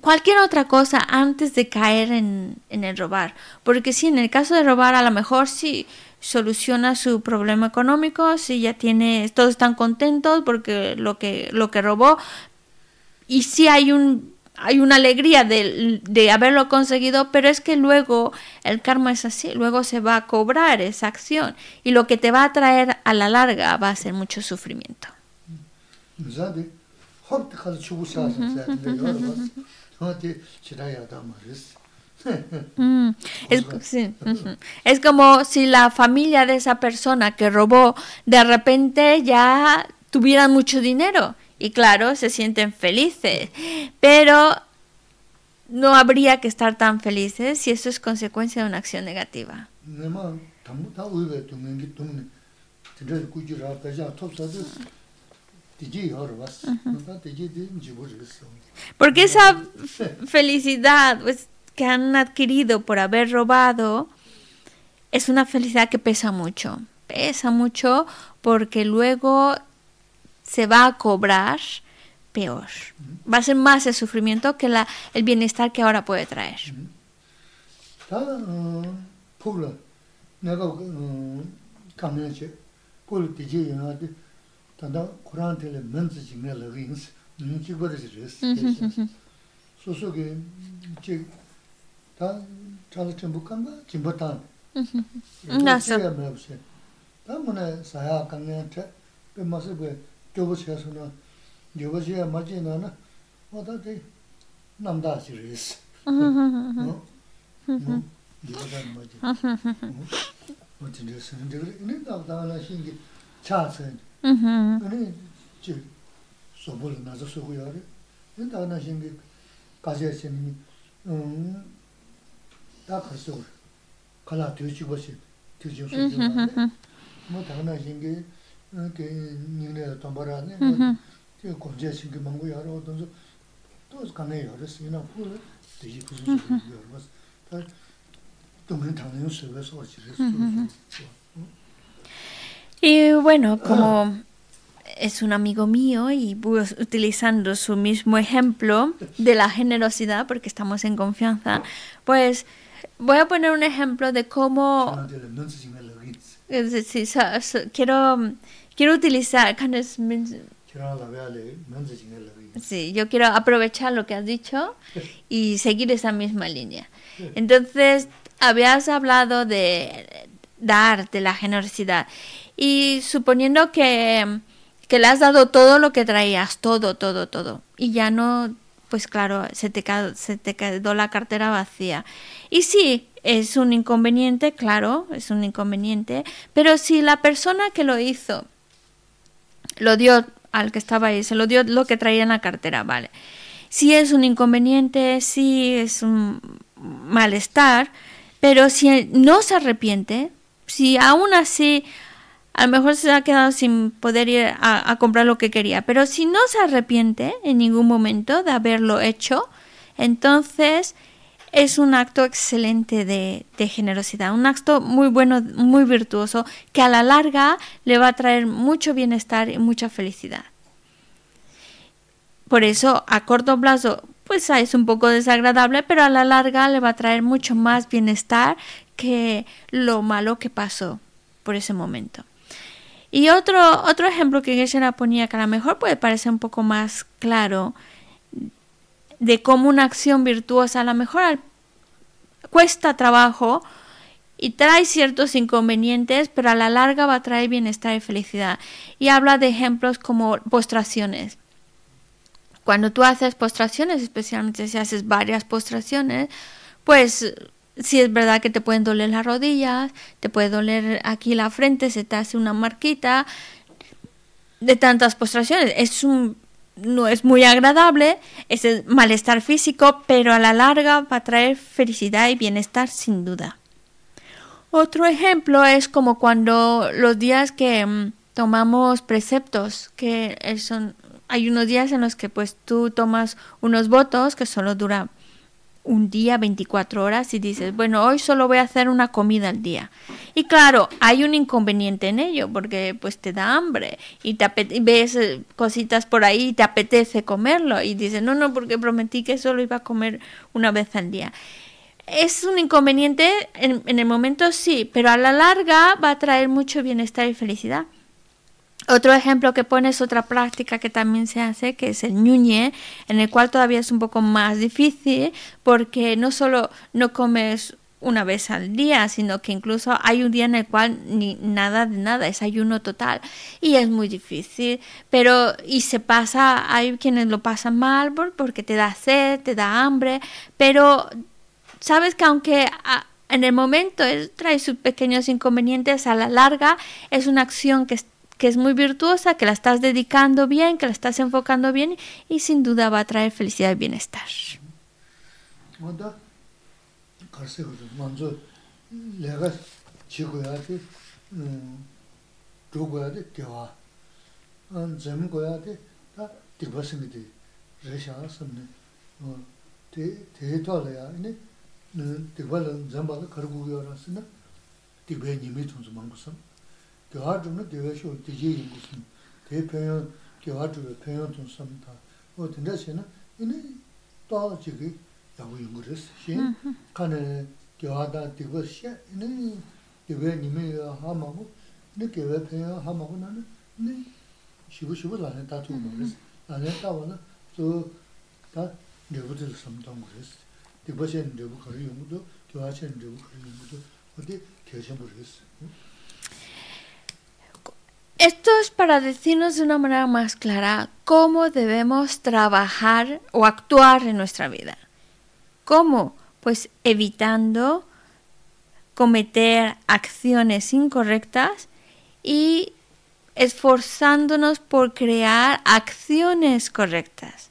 Speaker 1: cualquier otra cosa antes de caer en, en el robar. Porque si en el caso de robar, a lo mejor sí soluciona su problema económico, si ya tiene, todos están contentos porque lo que, lo que robó, y sí hay un hay una alegría de, de, haberlo conseguido, pero es que luego el karma es así, luego se va a cobrar esa acción y lo que te va a traer a la larga va a ser mucho sufrimiento. Mm, es, sí, uh -huh. Es como si la familia de esa persona que robó de repente ya tuviera mucho dinero y claro, se sienten felices, pero no habría que estar tan felices si eso es consecuencia de una acción negativa. Porque esa felicidad pues, que han adquirido por haber robado es una felicidad que pesa mucho. Pesa mucho porque luego se va a cobrar peor. Va a ser más el sufrimiento que la, el bienestar que ahora puede traer.
Speaker 2: 교부체에서는 교부체에 맞지나나 어다데 남다시리스 어? 뭐 이거다 맞지 뭐 진짜서 근데 이는 나다나 신기 차선 아니 저 소불 나서 소고야래 나다나 신기 가제스니 음 다커서 칼라 뒤지 것이 뒤지 소리 뭐 다나 신기 que niña tambarane que conje sin que mango yaro entonces todos cane yaro sin na pu de ji kusu yaro mas ta tomen también se ve eso
Speaker 1: Y bueno, como es un amigo mío y pues, utilizando su mismo ejemplo de la generosidad, porque estamos en confianza, pues voy a poner un ejemplo de cómo... Sí, so, so, quiero, quiero utilizar... Sí, yo quiero aprovechar lo que has dicho y seguir esa misma línea. Entonces, habías hablado de dar, de la generosidad. Y suponiendo que, que le has dado todo lo que traías, todo, todo, todo, y ya no, pues claro, se te, se te quedó la cartera vacía. Y sí, es un inconveniente, claro, es un inconveniente, pero si la persona que lo hizo lo dio al que estaba ahí, se lo dio lo que traía en la cartera, vale. Si es un inconveniente, si es un malestar, pero si no se arrepiente, si aún así a lo mejor se ha quedado sin poder ir a, comprar lo que quería, pero si no se arrepiente en ningún momento de haberlo hecho, entonces es un acto excelente de, de, generosidad, un acto muy bueno, muy virtuoso, que a la larga le va a traer mucho bienestar y mucha felicidad. Por eso, a corto plazo, pues es un poco desagradable, pero a la larga le va a traer mucho más bienestar que lo malo que pasó por ese momento. Y otro, otro ejemplo que Geshe ponía que a lo mejor puede parecer un poco más claro de cómo una acción virtuosa a lo mejor cuesta trabajo y trae ciertos inconvenientes, pero a la larga va a traer bienestar y felicidad. Y habla de ejemplos como postraciones. Cuando tú haces postraciones, especialmente si haces varias postraciones, pues si es verdad que te pueden doler las rodillas, te puede doler aquí la frente, se te hace una marquita de tantas postraciones. Es un, no es muy agradable, es el malestar físico, pero a la larga va a traer felicidad y bienestar sin duda. Otro ejemplo es como cuando los días que mm, tomamos preceptos, que son hay unos días en los que pues tú tomas unos votos que solo dura un día, 24 horas y dices, bueno, hoy solo voy a hacer una comida al día. Y claro, hay un inconveniente en ello porque pues te da hambre y te ves eh, cositas por ahí y te apetece comerlo y dices, no, no, porque prometí que solo iba a comer una vez al día. Es un inconveniente en, en el momento sí, pero a la larga va a traer mucho bienestar y felicidad. Otro ejemplo que pone es otra práctica que también se hace, que es el ñuñe, en el cual todavía es un poco más difícil porque no solo no comes una vez al día, sino que incluso hay un día en el cual ni nada de nada, es ayuno total y es muy difícil, pero y se pasa, hay quienes lo pasan mal porque te da sed, te da hambre, pero sabes que aunque en el momento trae sus pequeños inconvenientes, a la larga es una acción que está que es muy virtuosa, que la estás dedicando bien, que la estás enfocando bien y sin duda va a traer felicidad y bienestar.
Speaker 2: gyā chūna dewa shio dējē yīngu sīm, dē pēyō gyā chūwa pēyō tōng sāṃ tā, wā tindā sē na, inā tā chīgī yāgu yīngu rīs, shē, mm-hmm. kā nā gyā tā dewa shē, inā dewa nīmē hā māgu, inā dewa pēyō hā māgu nā na, inā shibu shibu lāne tā tū mā rīs, lāne tā wā na, tō tā dewa dēl sāṃ tāngu rīs, dewa shē nirību kārī yīngu tō, gyā shē nirību kārī yīngu tō, wā tē kēshē mū rīs.
Speaker 1: Esto es para decirnos de una manera más clara cómo debemos trabajar o actuar en nuestra vida. ¿Cómo? Pues evitando cometer acciones incorrectas y esforzándonos por crear acciones correctas.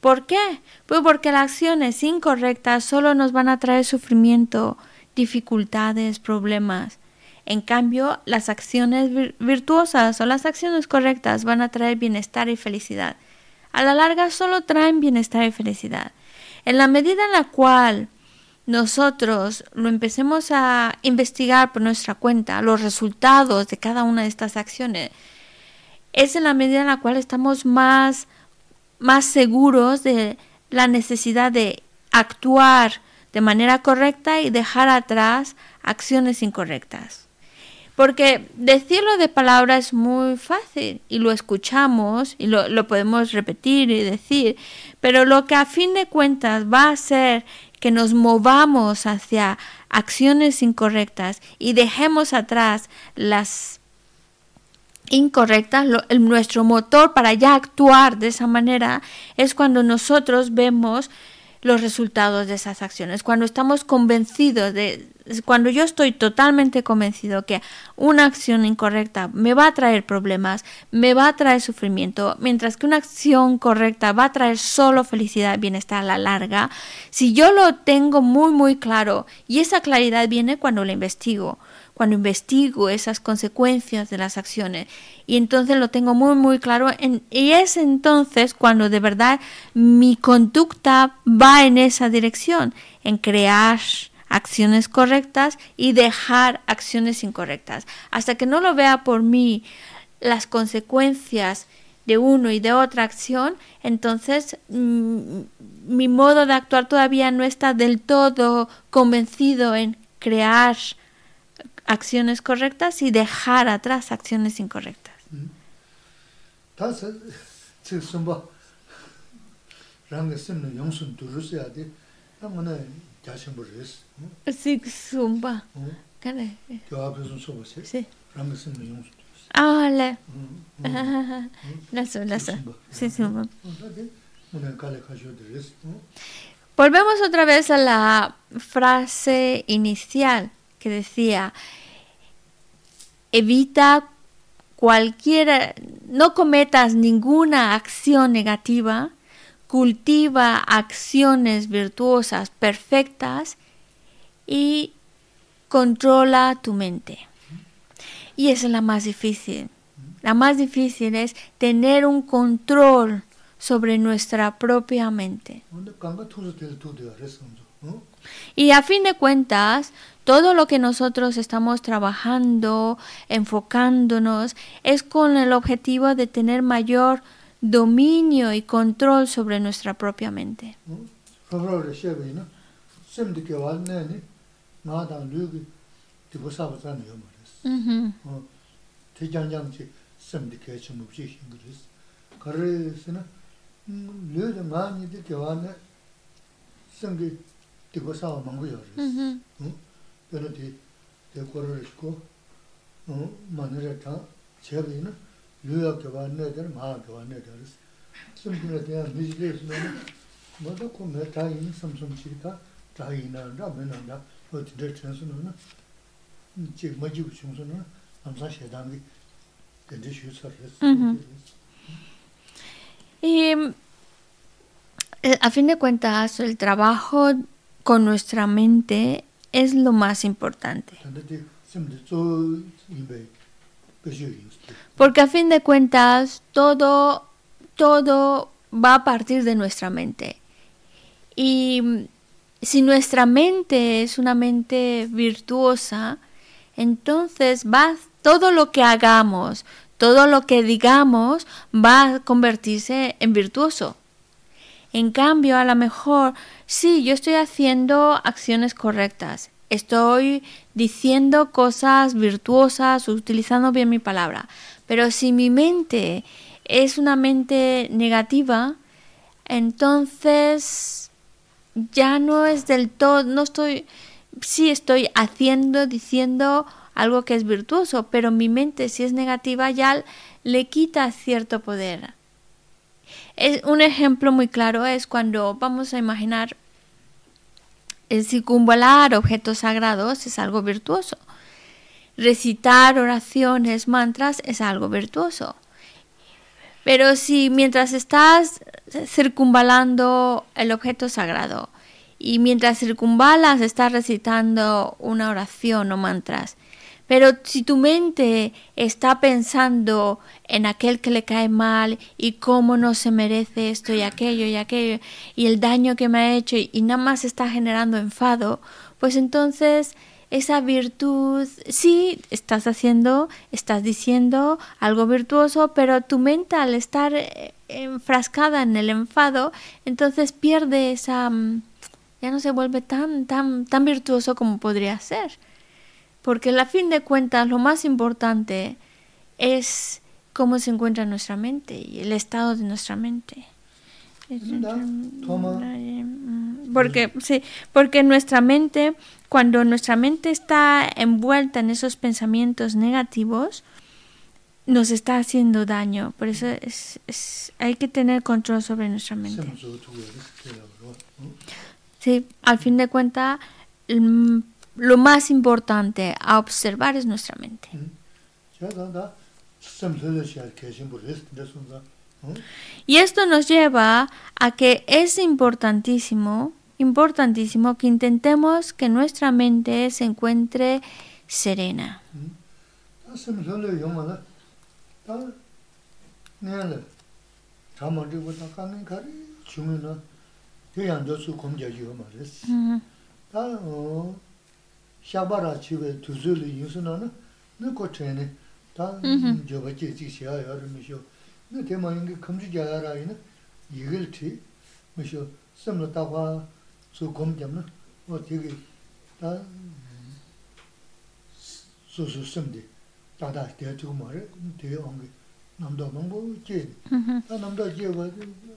Speaker 1: ¿Por qué? Pues porque las acciones incorrectas solo nos van a traer sufrimiento, dificultades, problemas. En cambio, las acciones virtuosas o las acciones correctas van a traer bienestar y felicidad. A la larga solo traen bienestar y felicidad. En la medida en la cual nosotros lo empecemos a investigar por nuestra cuenta, los resultados de cada una de estas acciones, es en la medida en la cual estamos más, más seguros de la necesidad de actuar de manera correcta y dejar atrás acciones incorrectas. Porque decirlo de palabra es muy fácil y lo escuchamos y lo, podemos repetir y decir, pero lo que a fin de cuentas va a hacer que nos movamos hacia acciones incorrectas y dejemos atrás las incorrectas, nuestro motor para ya actuar de esa manera es cuando nosotros vemos los resultados de esas acciones, cuando estamos convencidos de, cuando yo estoy totalmente convencido que una acción incorrecta me va a traer problemas, me va a traer sufrimiento, mientras que una acción correcta va a traer solo felicidad y bienestar a la larga, si yo lo tengo muy muy claro y esa claridad viene cuando lo investigo, cuando investigo esas consecuencias de las acciones y entonces lo tengo muy muy claro y es entonces cuando de verdad mi conducta va en esa dirección, en crear acciones correctas y dejar acciones incorrectas. Hasta que no lo vea por mí las consecuencias de uno y de otra acción, entonces mm, mi modo de actuar todavía no está del todo convencido en crear acciones correctas y dejar atrás acciones incorrectas. Sí, zumba. ¿Qué Sí. Ah, le. Sí, zumba. Volvemos otra vez a la frase inicial que decía, evita cualquiera, no cometas ninguna acción negativa, cultiva acciones virtuosas perfectas y controla tu mente. Y esa es la más difícil. La más difícil es tener un control sobre nuestra propia mente. Y a fin de cuentas, todo lo que nosotros estamos trabajando, enfocándonos, es con el objetivo de tener mayor dominio y control sobre nuestra propia mente.
Speaker 2: ngā tāng lū kī tīpū sāpa tsāna yō mā rēs. Tī jāng jāng chī sēm tī kē chī mūp chī xīng kī rēs. Kā rēs na lū kī ngā nī tī kē wā nē sēm kī tīpū sāpa māng yō rēs. Pē nā tī tē kō rēs kō mā nē rē tāng chē bī na lū yā kē wā nē tē rē mā kē wā nē tē rēs. Sēm kī rē tē yā mī jī rēs nā mā tā kō mē tā yī sēm sēm chī tā tā yī nā rā mē nā rā na na, shu sar.
Speaker 1: Y a fin de cuentas, el trabajo con nuestra mente es lo más importante. Porque a fin de cuentas todo, todo va a partir de nuestra mente. Y si nuestra mente es una mente virtuosa, entonces va todo lo que hagamos, todo lo que digamos va a convertirse en virtuoso. En cambio, a lo mejor, sí, yo estoy haciendo acciones correctas, estoy diciendo cosas virtuosas, utilizando bien mi palabra. Pero si mi mente es una mente negativa, entonces ya no es del todo, no estoy, sí estoy haciendo, diciendo algo que es virtuoso, pero mi mente si es negativa ya le quita cierto poder. Es, un ejemplo muy claro es cuando vamos a imaginar el circunvalar objetos sagrados es algo virtuoso. Recitar oraciones, mantras es algo virtuoso. Pero si mientras estás circunvalando el objeto sagrado y mientras circunvalas estás recitando una oración o mantras, pero si tu mente está pensando en aquel que le cae mal y cómo no se merece esto y aquello y aquello y el daño que me ha hecho y, nada más está generando enfado, pues entonces esa virtud, sí, estás haciendo, estás diciendo algo virtuoso, pero tu mente al estar eh, enfrascada en el enfado, entonces pierde esa, mm, ya no se vuelve tan, tan, tan virtuoso como podría ser. Porque a fin de cuentas lo más importante es cómo se encuentra nuestra mente y el estado de nuestra mente. Porque, sí, porque nuestra mente, cuando nuestra mente está envuelta en esos pensamientos negativos, nos está haciendo daño. Por eso es, es, hay que tener control sobre nuestra mente. Sí, al fin de cuentas, lo más importante a observar es nuestra mente. Y esto nos lleva a que es importantísimo, importantísimo que intentemos que nuestra mente se encuentre serena.
Speaker 2: tā sēm su gom jamna, o tiki ta su su simdi, tata tiga tiga maari, tiga ongi namda mangbo
Speaker 1: jee.
Speaker 2: Ta namda mm-hmm. jee wa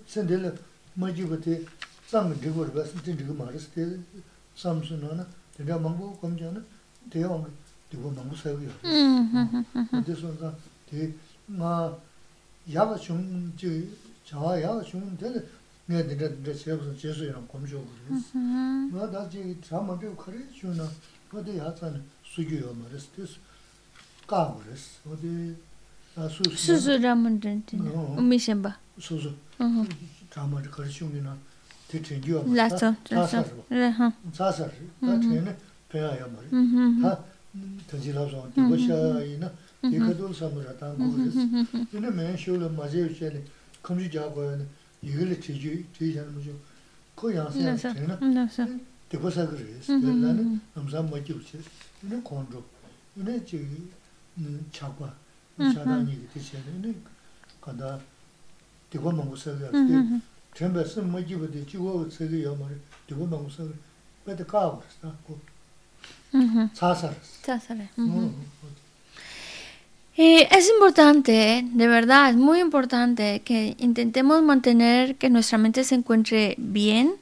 Speaker 2: sendele ma jiba te zang dhigo riba sinti dhigo maari, te samsu nana, tiga mangbo gom jamna, tiga ongi dhigo mangbo sayo yo. Te son zang, te nga mm-hmm. yaba chung, jawa yaba chung, tele nga dhinda dhinda xeabsa jesu yana kumsho kuris. Nga dhaji dhamma dhiyo kari xio na wade yatsana sugyo yo maris, tis kaa kuris, wade
Speaker 1: susu.
Speaker 2: Susu dhamma
Speaker 1: dhinda,
Speaker 2: umi shenpa. Susu, dhamma dhiyo kari xio na
Speaker 1: ti
Speaker 2: tengi yo
Speaker 1: maris,
Speaker 2: ta sasarwa, sasar, ta teni peya yo maris, ta tenji labsa dhiyo xia ina, dhikadol samura dhamma kuris. Dhinda men xio la mazeyo xia ni kumsho jaa goya ni, yuyuli tiju, tiju jan mujo, ko yansi yansi tena, dekho saga reyes, lani amsa moji uchis, yune kondro, yune chigi chakwa, chada nigi tishen, yune kanda dekho mangu saga yasi, tenba san moji wade jigo saga yamari, dekho mangu saga, wade kaa
Speaker 1: warsa,
Speaker 2: ko, tsasa rasa. Tsasa
Speaker 1: rasa.
Speaker 2: Nō,
Speaker 1: Eh, es importante, de verdad, es muy importante que intentemos mantener que nuestra mente se encuentre bien,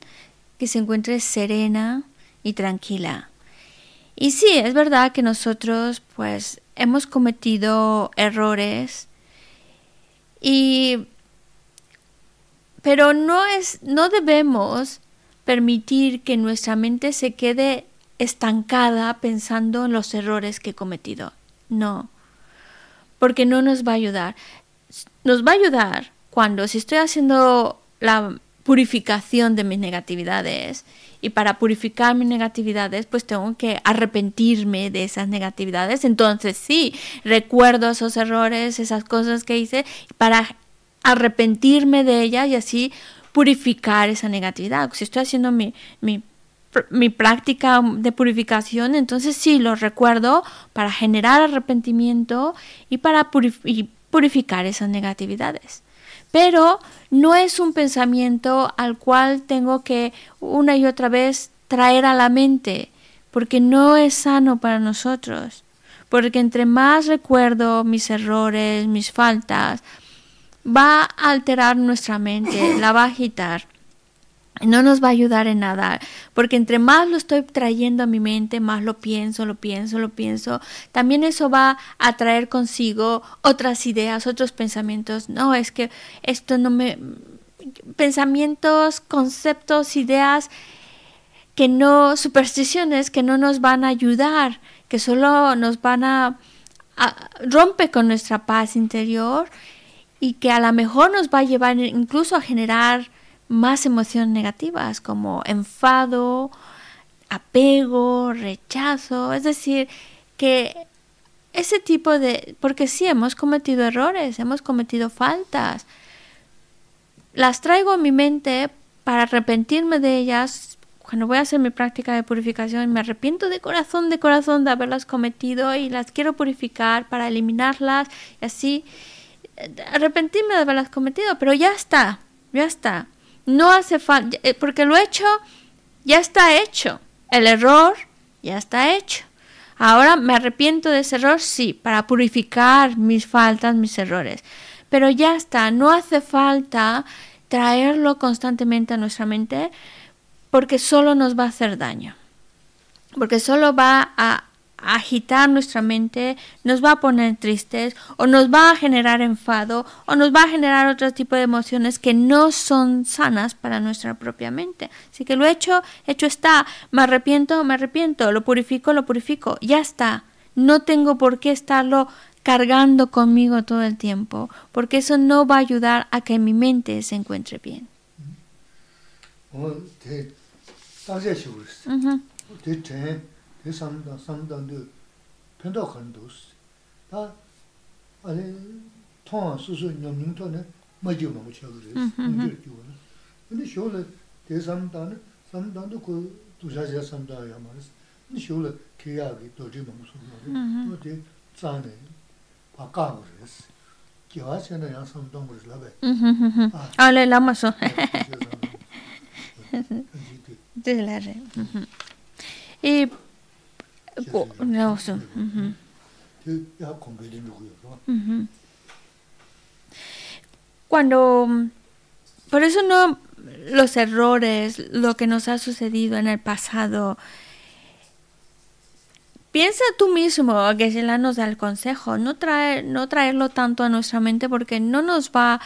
Speaker 1: que se encuentre serena y tranquila. Y sí, es verdad que nosotros pues hemos cometido errores y pero no es no debemos permitir que nuestra mente se quede estancada pensando en los errores que he cometido. No porque no nos va a ayudar. Nos va a ayudar cuando si estoy haciendo la purificación de mis negatividades y para purificar mis negatividades pues tengo que arrepentirme de esas negatividades. Entonces sí, recuerdo esos errores, esas cosas que hice para arrepentirme de ellas y así purificar esa negatividad. Si estoy haciendo mi, mi mi práctica de purificación, entonces sí lo recuerdo para generar arrepentimiento y para purificar esas negatividades. Pero no es un pensamiento al cual tengo que una y otra vez traer a la mente, porque no es sano para nosotros. Porque entre más recuerdo mis errores, mis faltas, va a alterar nuestra mente, la va a agitar no nos va a ayudar en nada, porque entre más lo estoy trayendo a mi mente, más lo pienso, lo pienso, lo pienso, también eso va a traer consigo otras ideas, otros pensamientos. No, es que esto no me... pensamientos, conceptos, ideas que no, supersticiones que no nos van a ayudar, que solo nos van a, a rompe con nuestra paz interior y que a lo mejor nos va a llevar incluso a generar más emociones negativas como enfado, apego, rechazo, es decir, que ese tipo de... porque sí, hemos cometido errores, hemos cometido faltas, las traigo en mi mente para arrepentirme de ellas. Cuando voy a hacer mi práctica de purificación, me arrepiento de corazón, de corazón de haberlas cometido y las quiero purificar para eliminarlas y así arrepentirme de haberlas cometido, pero ya está, ya está. No hace falta, porque lo hecho ya está hecho. El error ya está hecho. Ahora me arrepiento de ese error, sí, para purificar mis faltas, mis errores. Pero ya está, no hace falta traerlo constantemente a nuestra mente porque solo nos va a hacer daño. Porque solo va a agitar nuestra mente, nos va a poner tristes o nos va a generar enfado o nos va a generar otro tipo de emociones que no son sanas para nuestra propia mente. Así que lo hecho, hecho está, me arrepiento, me arrepiento, lo purifico, lo purifico, ya está. No tengo por qué estarlo cargando conmigo todo el tiempo, porque eso no va a ayudar a que mi mente se encuentre bien.
Speaker 2: 이 삼단 삼단도 편도 간도스 다 아니 통 수수 냠냠 통에 맞지 뭐 쳐도 돼 이제 기원 근데 쇼를 대삼단 삼단도 그 두자자 삼다야 말이지 근데 쇼를 계약이 도지 뭐 무슨 거 도지 자네
Speaker 1: 바까고 그랬어. 기와세는
Speaker 2: 양 삼동 그러지 라베
Speaker 1: 아. 레라마서 ཁས ཁས ཁས ཁས ཁས ཁས ཁས Cuando, por eso no los errores, lo que nos ha sucedido en el pasado, piensa tú mismo, que se la nos da el consejo, no, traer, no traerlo tanto a nuestra mente porque no nos va,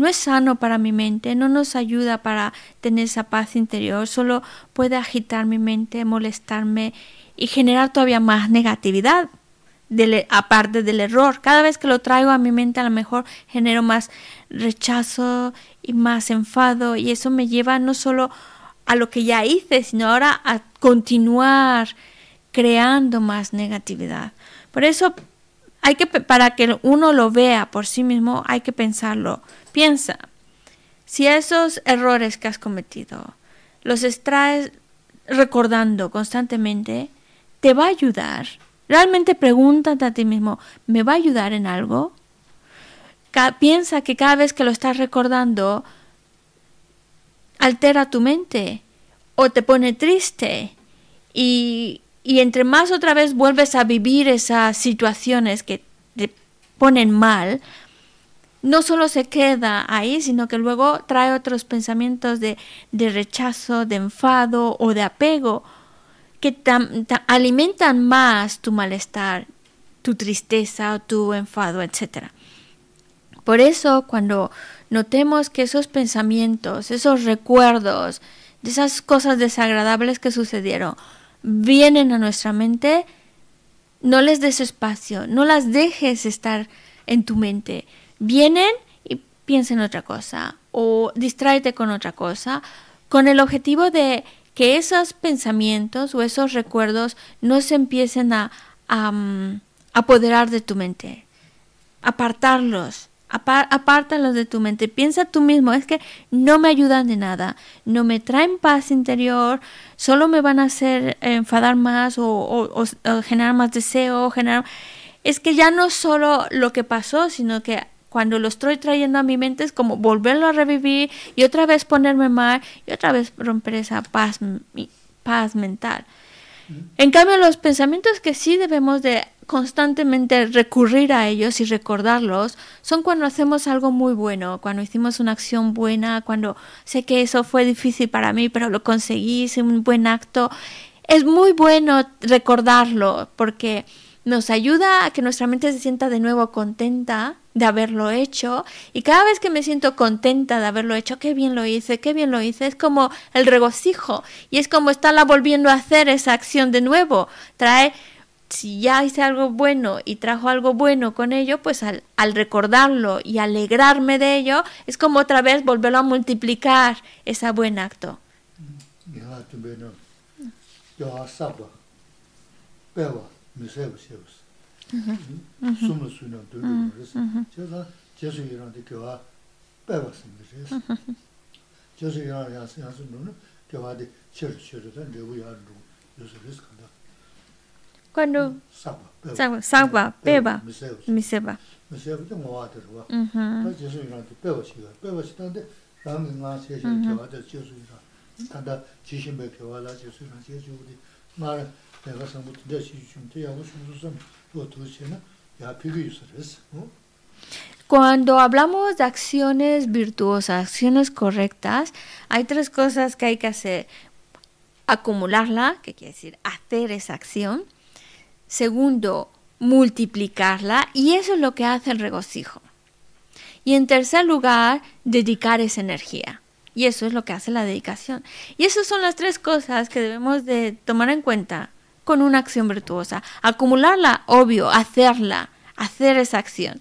Speaker 1: no es sano para mi mente, no nos ayuda para tener esa paz interior, solo puede agitar mi mente, molestarme y generar todavía más negatividad, aparte del error. Cada vez que lo traigo a mi mente a lo mejor genero más rechazo y más enfado y eso me lleva no solo a lo que ya hice, sino ahora a continuar creando más negatividad. Por eso hay que para que uno lo vea por sí mismo, hay que pensarlo. Piensa, si esos errores que has cometido los extraes recordando constantemente, ¿Te va a ayudar? Realmente pregúntate a ti mismo, ¿me va a ayudar en algo? piensa que cada vez que lo estás recordando, altera tu mente o te pone triste y, y entre más otra vez vuelves a vivir esas situaciones que te ponen mal, no solo se queda ahí, sino que luego trae otros pensamientos de, de rechazo, de enfado o de apego que alimentan más tu malestar, tu tristeza, tu enfado, etc. Por eso, cuando notemos que esos pensamientos, esos recuerdos, esas cosas desagradables que sucedieron, vienen a nuestra mente, no les des espacio, no las dejes estar en tu mente. Vienen y piensa en otra cosa o distráete con otra cosa, con el objetivo de que esos pensamientos o esos recuerdos no se empiecen a, apoderar de tu mente. Apartarlos, apártalos de tu mente. Piensa tú mismo, es que no me ayudan de nada, no me traen paz interior, solo me van a hacer enfadar más o, generar más deseo, generar... Es que ya no solo lo que pasó, sino que cuando lo estoy trayendo a mi mente es como volverlo a revivir y otra vez ponerme mal y otra vez romper esa paz, paz mental. En cambio, los pensamientos que sí debemos de constantemente recurrir a ellos y recordarlos son cuando hacemos algo muy bueno, cuando hicimos una acción buena, cuando sé que eso fue difícil para mí, pero lo conseguí, hice un buen acto. Es muy bueno recordarlo porque nos ayuda a que nuestra mente se sienta de nuevo contenta de haberlo hecho. Y cada vez que me siento contenta de haberlo hecho, qué bien lo hice, qué bien lo hice, es como el regocijo. Y es como estarla volviendo a hacer esa acción de nuevo, trae, si ya hice algo bueno y trajo algo bueno con ello, pues al, al recordarlo y alegrarme de ello, es como otra vez volverlo a multiplicar ese buen acto cuando
Speaker 2: miseba miseba de ta
Speaker 1: de hablamos de acciones virtuosas, acciones correctas, hay tres cosas que hay que hacer. Acumularla, que quiere decir hacer esa acción. Segundo, multiplicarla y eso es lo que hace el regocijo. Y en tercer lugar, dedicar esa energía. Y eso es lo que hace la dedicación. Y esas son las tres cosas que debemos de tomar en cuenta con una acción virtuosa. Acumularla, obvio, hacerla, hacer esa acción.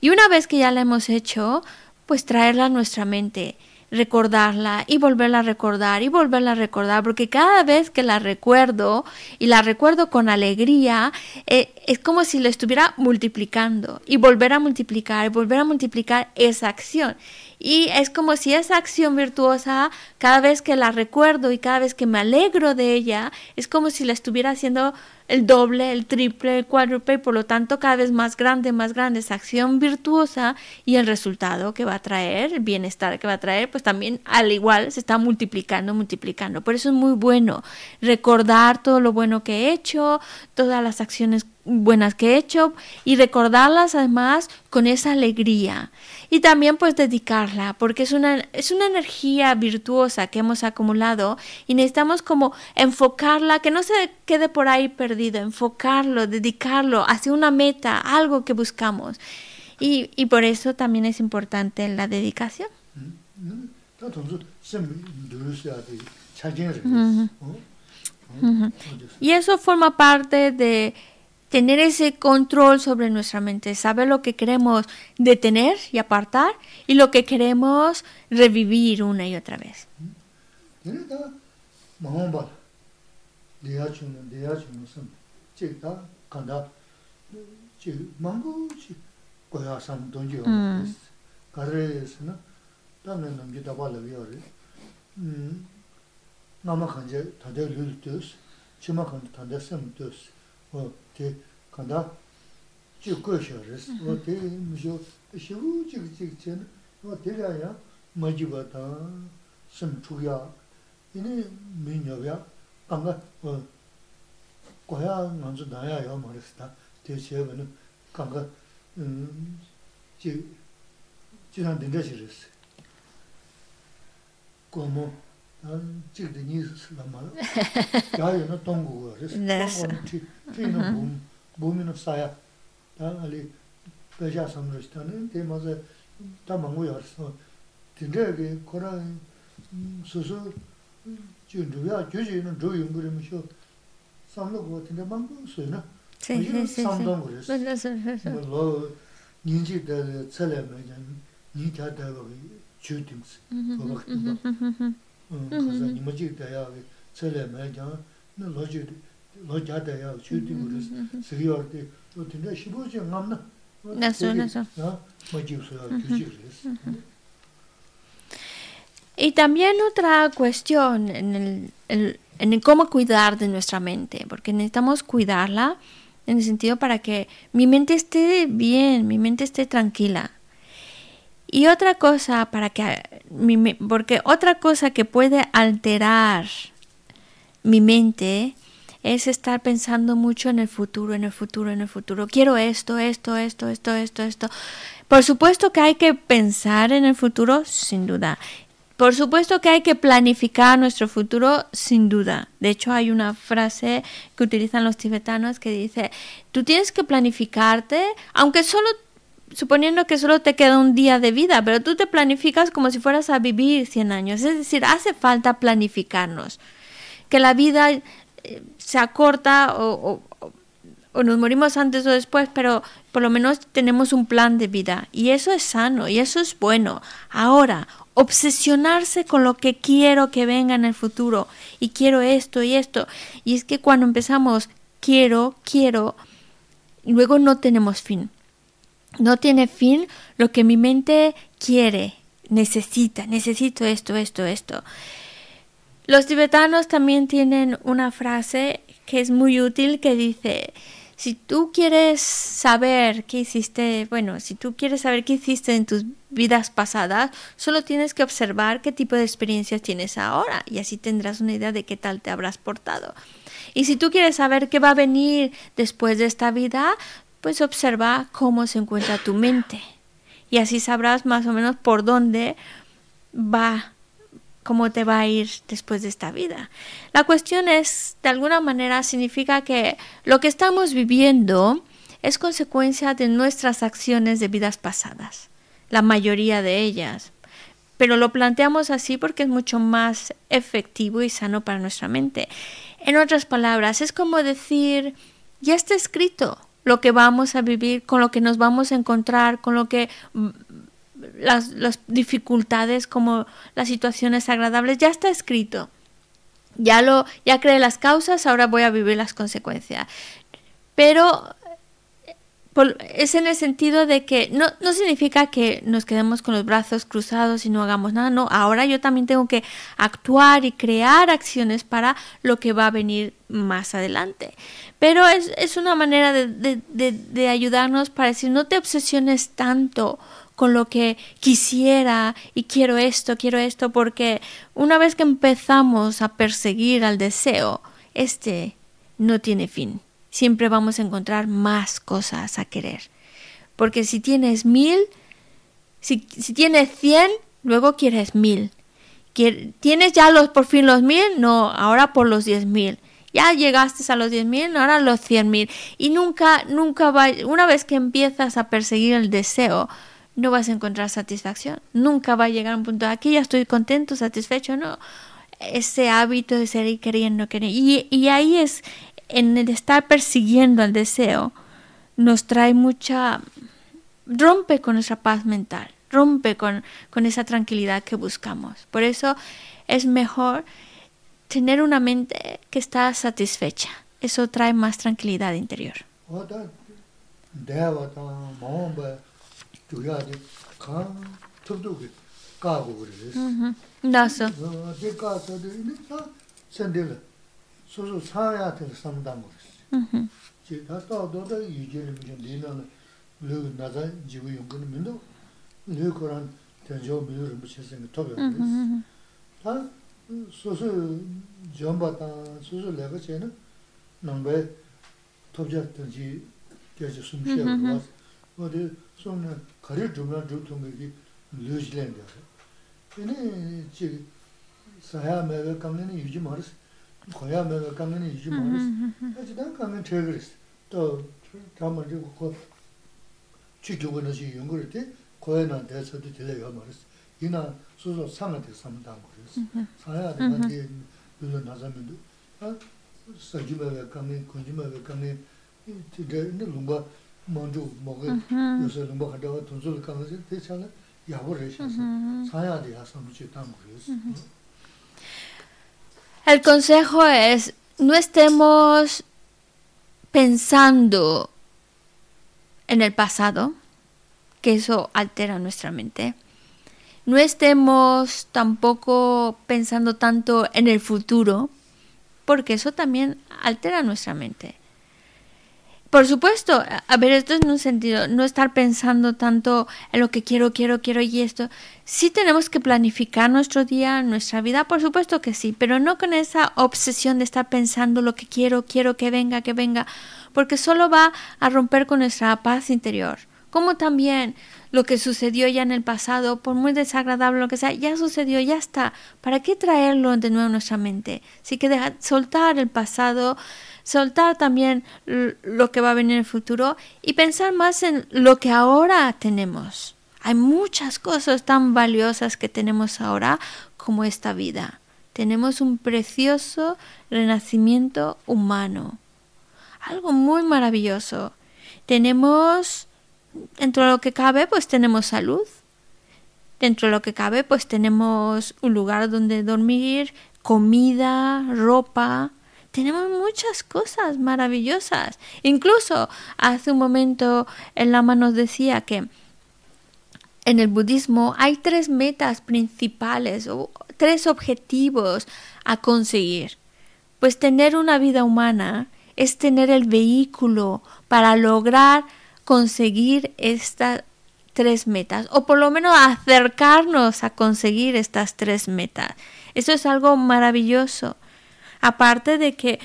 Speaker 1: Y una vez que ya la hemos hecho, pues traerla a nuestra mente recordarla y volverla a recordar y volverla a recordar, porque cada vez que la recuerdo y la recuerdo con alegría, eh, es como si la estuviera multiplicando y volver a multiplicar y volver a multiplicar esa acción. Y es como si esa acción virtuosa, cada vez que la recuerdo y cada vez que me alegro de ella, es como si la estuviera haciendo el doble, el triple, el cuádruple, y por lo tanto cada vez más grande, más grande esa acción virtuosa y el resultado que va a traer, el bienestar que va a traer, pues también al igual se está multiplicando, multiplicando. Por eso es muy bueno recordar todo lo bueno que he hecho, todas las acciones buenas que he hecho y recordarlas además con esa alegría y también pues dedicarla porque es una, es una energía virtuosa que hemos acumulado y necesitamos como enfocarla, que no se quede por ahí perdido, enfocarlo, dedicarlo hacia una meta, algo que buscamos. Y, y por eso también es importante la dedicación. Y eso forma parte de tener ese control sobre nuestra mente, saber lo que queremos detener y apartar y lo que queremos revivir una y otra vez.
Speaker 2: 제 간다 죽고셔 그래서 뭐 되게 무슨 시우 지지 전 되려야 마지바다 심투야 이니 민여야 방가 어 고야 먼저 나야요 말했다 대체는 강가 음지 지난 된다 싫었어 고모 chigde nyi lama yayo na tongu go res, tongu ti, ti na bum, bumi na saya, ta ali pesha samrish ta ne, te ma se ta mangu yar so, tinte ge kora susu chi dhruya, gyuji na dhru yungu rima shio, samlo go tinte mangu suyo na, samdong go res, lo nyinji de tsele me jan, nyi kya dago ge chu tingsi,
Speaker 1: Y también otra cuestión en el, en cómo cuidar de nuestra mente, porque necesitamos cuidarla en el sentido para que mi mente esté bien, mi mente esté tranquila. Y otra cosa para que porque otra cosa que puede alterar mi mente es estar pensando mucho en el futuro, en el futuro, en el futuro. Quiero esto, esto, esto, esto, esto, esto. Por supuesto que hay que pensar en el futuro, sin duda. Por supuesto que hay que planificar nuestro futuro, sin duda. De hecho, hay una frase que utilizan los tibetanos que dice, tú tienes que planificarte, aunque solo, suponiendo que solo te queda un día de vida, pero tú te planificas como si fueras a vivir 100 años. Es decir, hace falta planificarnos. Que la vida se acorta o, nos morimos antes o después, pero por lo menos tenemos un plan de vida y eso es sano y eso es bueno. Ahora, obsesionarse con lo que quiero que venga en el futuro y quiero esto y esto. Y es que cuando empezamos quiero, quiero, luego no tenemos fin. No tiene fin lo que mi mente quiere, necesita, necesito esto, esto, esto. Los tibetanos también tienen una frase que es muy útil que dice, si tú quieres saber qué hiciste, bueno, si tú quieres saber qué hiciste en tus vidas pasadas, solo tienes que observar qué tipo de experiencias tienes ahora y así tendrás una idea de qué tal te habrás portado. Y si tú quieres saber qué va a venir después de esta vida, pues observa cómo se encuentra tu mente y así sabrás más o menos por dónde va cómo te va a ir después de esta vida. La cuestión es, de alguna manera, significa que lo que estamos viviendo es consecuencia de nuestras acciones de vidas pasadas, la mayoría de ellas. Pero lo planteamos así porque es mucho más efectivo y sano para nuestra mente. En otras palabras, es como decir, ya está escrito lo que vamos a vivir, con lo que nos vamos a encontrar, con lo que mm, las, las dificultades como las situaciones agradables, ya está escrito. Ya lo, ya creé las causas, ahora voy a vivir las consecuencias. Pero es en el sentido de que no, no significa que nos quedemos con los brazos cruzados y no hagamos nada, no, ahora yo también tengo que actuar y crear acciones para lo que va a venir más adelante. Pero es, es una manera de, de, de, de ayudarnos para decir, no te obsesiones tanto con lo que quisiera y quiero esto, quiero esto, porque una vez que empezamos a perseguir al deseo, este no tiene fin. Siempre vamos a encontrar más cosas a querer. Porque si tienes mil, si, si tienes cien, luego quieres mil. ¿Tienes ya los, por fin los mil? No, ahora por los diez mil. Ya llegaste a los diez mil, ahora los cien mil. Y nunca, nunca va, una vez que empiezas a perseguir el deseo, no vas a encontrar satisfacción. Nunca va a llegar a un punto, aquí ya estoy contento, satisfecho, no. Ese hábito de seguir queriendo, queriendo. Y, y ahí es, en el estar persiguiendo el deseo, nos trae mucha... rompe con nuestra paz mental, rompe con, con esa tranquilidad que buscamos. Por eso es mejor tener una mente que está satisfecha. Eso trae más tranquilidad interior.
Speaker 2: 주야 소소 사야 될 상담 그랬어 제가 또 너도 이제는 좀 되는 그 나자 지구 연구는 민도 르코란 전조 미르 무치생 토베 다 소소 점바다 소소 내가 쟤는 넘베 톱자든지 계속 숨쉬어 봐 어디 손은 가려 두면 두통 게 류지랜드. 얘네 지 사야 매가 강내는 유지 말았어. 거야 매가 강내는 유지 말았어. 하지만 강내 퇴그랬어. 또 담아지 고 지교원의 지 연구를 때 거야나 대서도 들려가 말았어. 이나 소소 상한테 삼다 그랬어. 사야 되는 게 물론 나자면도 아 사주매가 강내 군주매가 강내 이제 뭔가
Speaker 1: El consejo es, no estemos pensando en el pasado, que eso altera nuestra mente. No estemos tampoco pensando tanto en el futuro, porque eso también altera nuestra mente. Por supuesto, a ver, esto es en un sentido, no estar pensando tanto en lo que quiero, quiero, quiero y esto. Sí tenemos que planificar nuestro día, nuestra vida, por supuesto que sí, pero no con esa obsesión de estar pensando lo que quiero, quiero que venga, que venga, porque solo va a romper con nuestra paz interior. Como también lo que sucedió ya en el pasado, por muy desagradable lo que sea, ya sucedió, ya está. ¿Para qué traerlo de nuevo a nuestra mente? Así que dejar, soltar el pasado, soltar también lo que va a venir en el futuro y pensar más en lo que ahora tenemos. Hay muchas cosas tan valiosas que tenemos ahora como esta vida. Tenemos un precioso renacimiento humano. Algo muy maravilloso. Tenemos, dentro de lo que cabe, pues tenemos salud. Dentro de lo que cabe, pues tenemos un lugar donde dormir, comida, ropa, tenemos muchas cosas maravillosas. Incluso hace un momento el Lama nos decía que en el budismo hay tres metas principales o tres objetivos a conseguir. Pues tener una vida humana es tener el vehículo para lograr conseguir estas tres metas o por lo menos acercarnos a conseguir estas tres metas. Eso es algo maravilloso. Aparte de que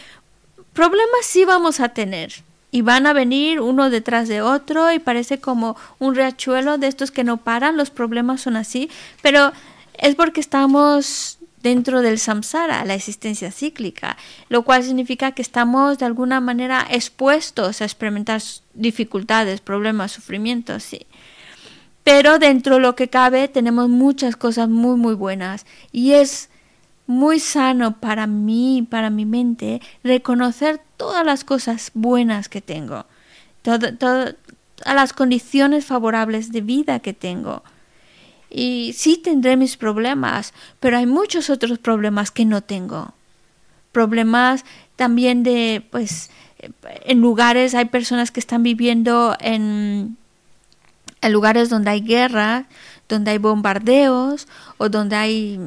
Speaker 1: problemas sí vamos a tener y van a venir uno detrás de otro y parece como un riachuelo de estos que no paran, los problemas son así, pero es porque estamos dentro del samsara, la existencia cíclica, lo cual significa que estamos de alguna manera expuestos a experimentar dificultades, problemas, sufrimientos, sí. Pero dentro de lo que cabe tenemos muchas cosas muy, muy buenas y es muy sano para mí, para mi mente, reconocer todas las cosas buenas que tengo, todas las condiciones favorables de vida que tengo. Y sí tendré mis problemas, pero hay muchos otros problemas que no tengo. Problemas también de, pues, en lugares, hay personas que están viviendo en, en lugares donde hay guerra, donde hay bombardeos o donde hay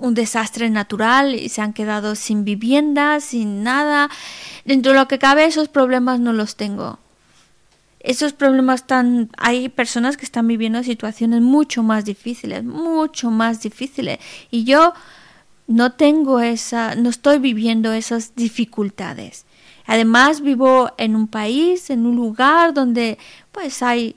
Speaker 1: un desastre natural y se han quedado sin vivienda, sin nada. Dentro de lo que cabe, esos problemas no los tengo esos problemas tan hay personas que están viviendo situaciones mucho más difíciles, mucho más difíciles y yo no tengo esa no estoy viviendo esas dificultades. Además vivo en un país, en un lugar donde pues hay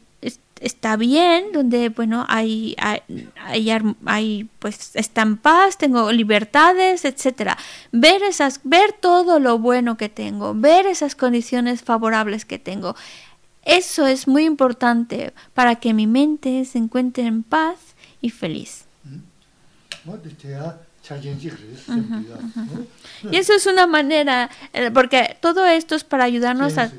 Speaker 1: está bien, donde bueno, hay hay, hay, pues está en paz, tengo libertades, etcétera. Ver esas ver todo lo bueno que tengo, ver esas condiciones favorables que tengo. Eso es muy importante para que mi mente se encuentre en paz y feliz. Y eso es una manera, eh, porque todo esto es para ayudarnos a...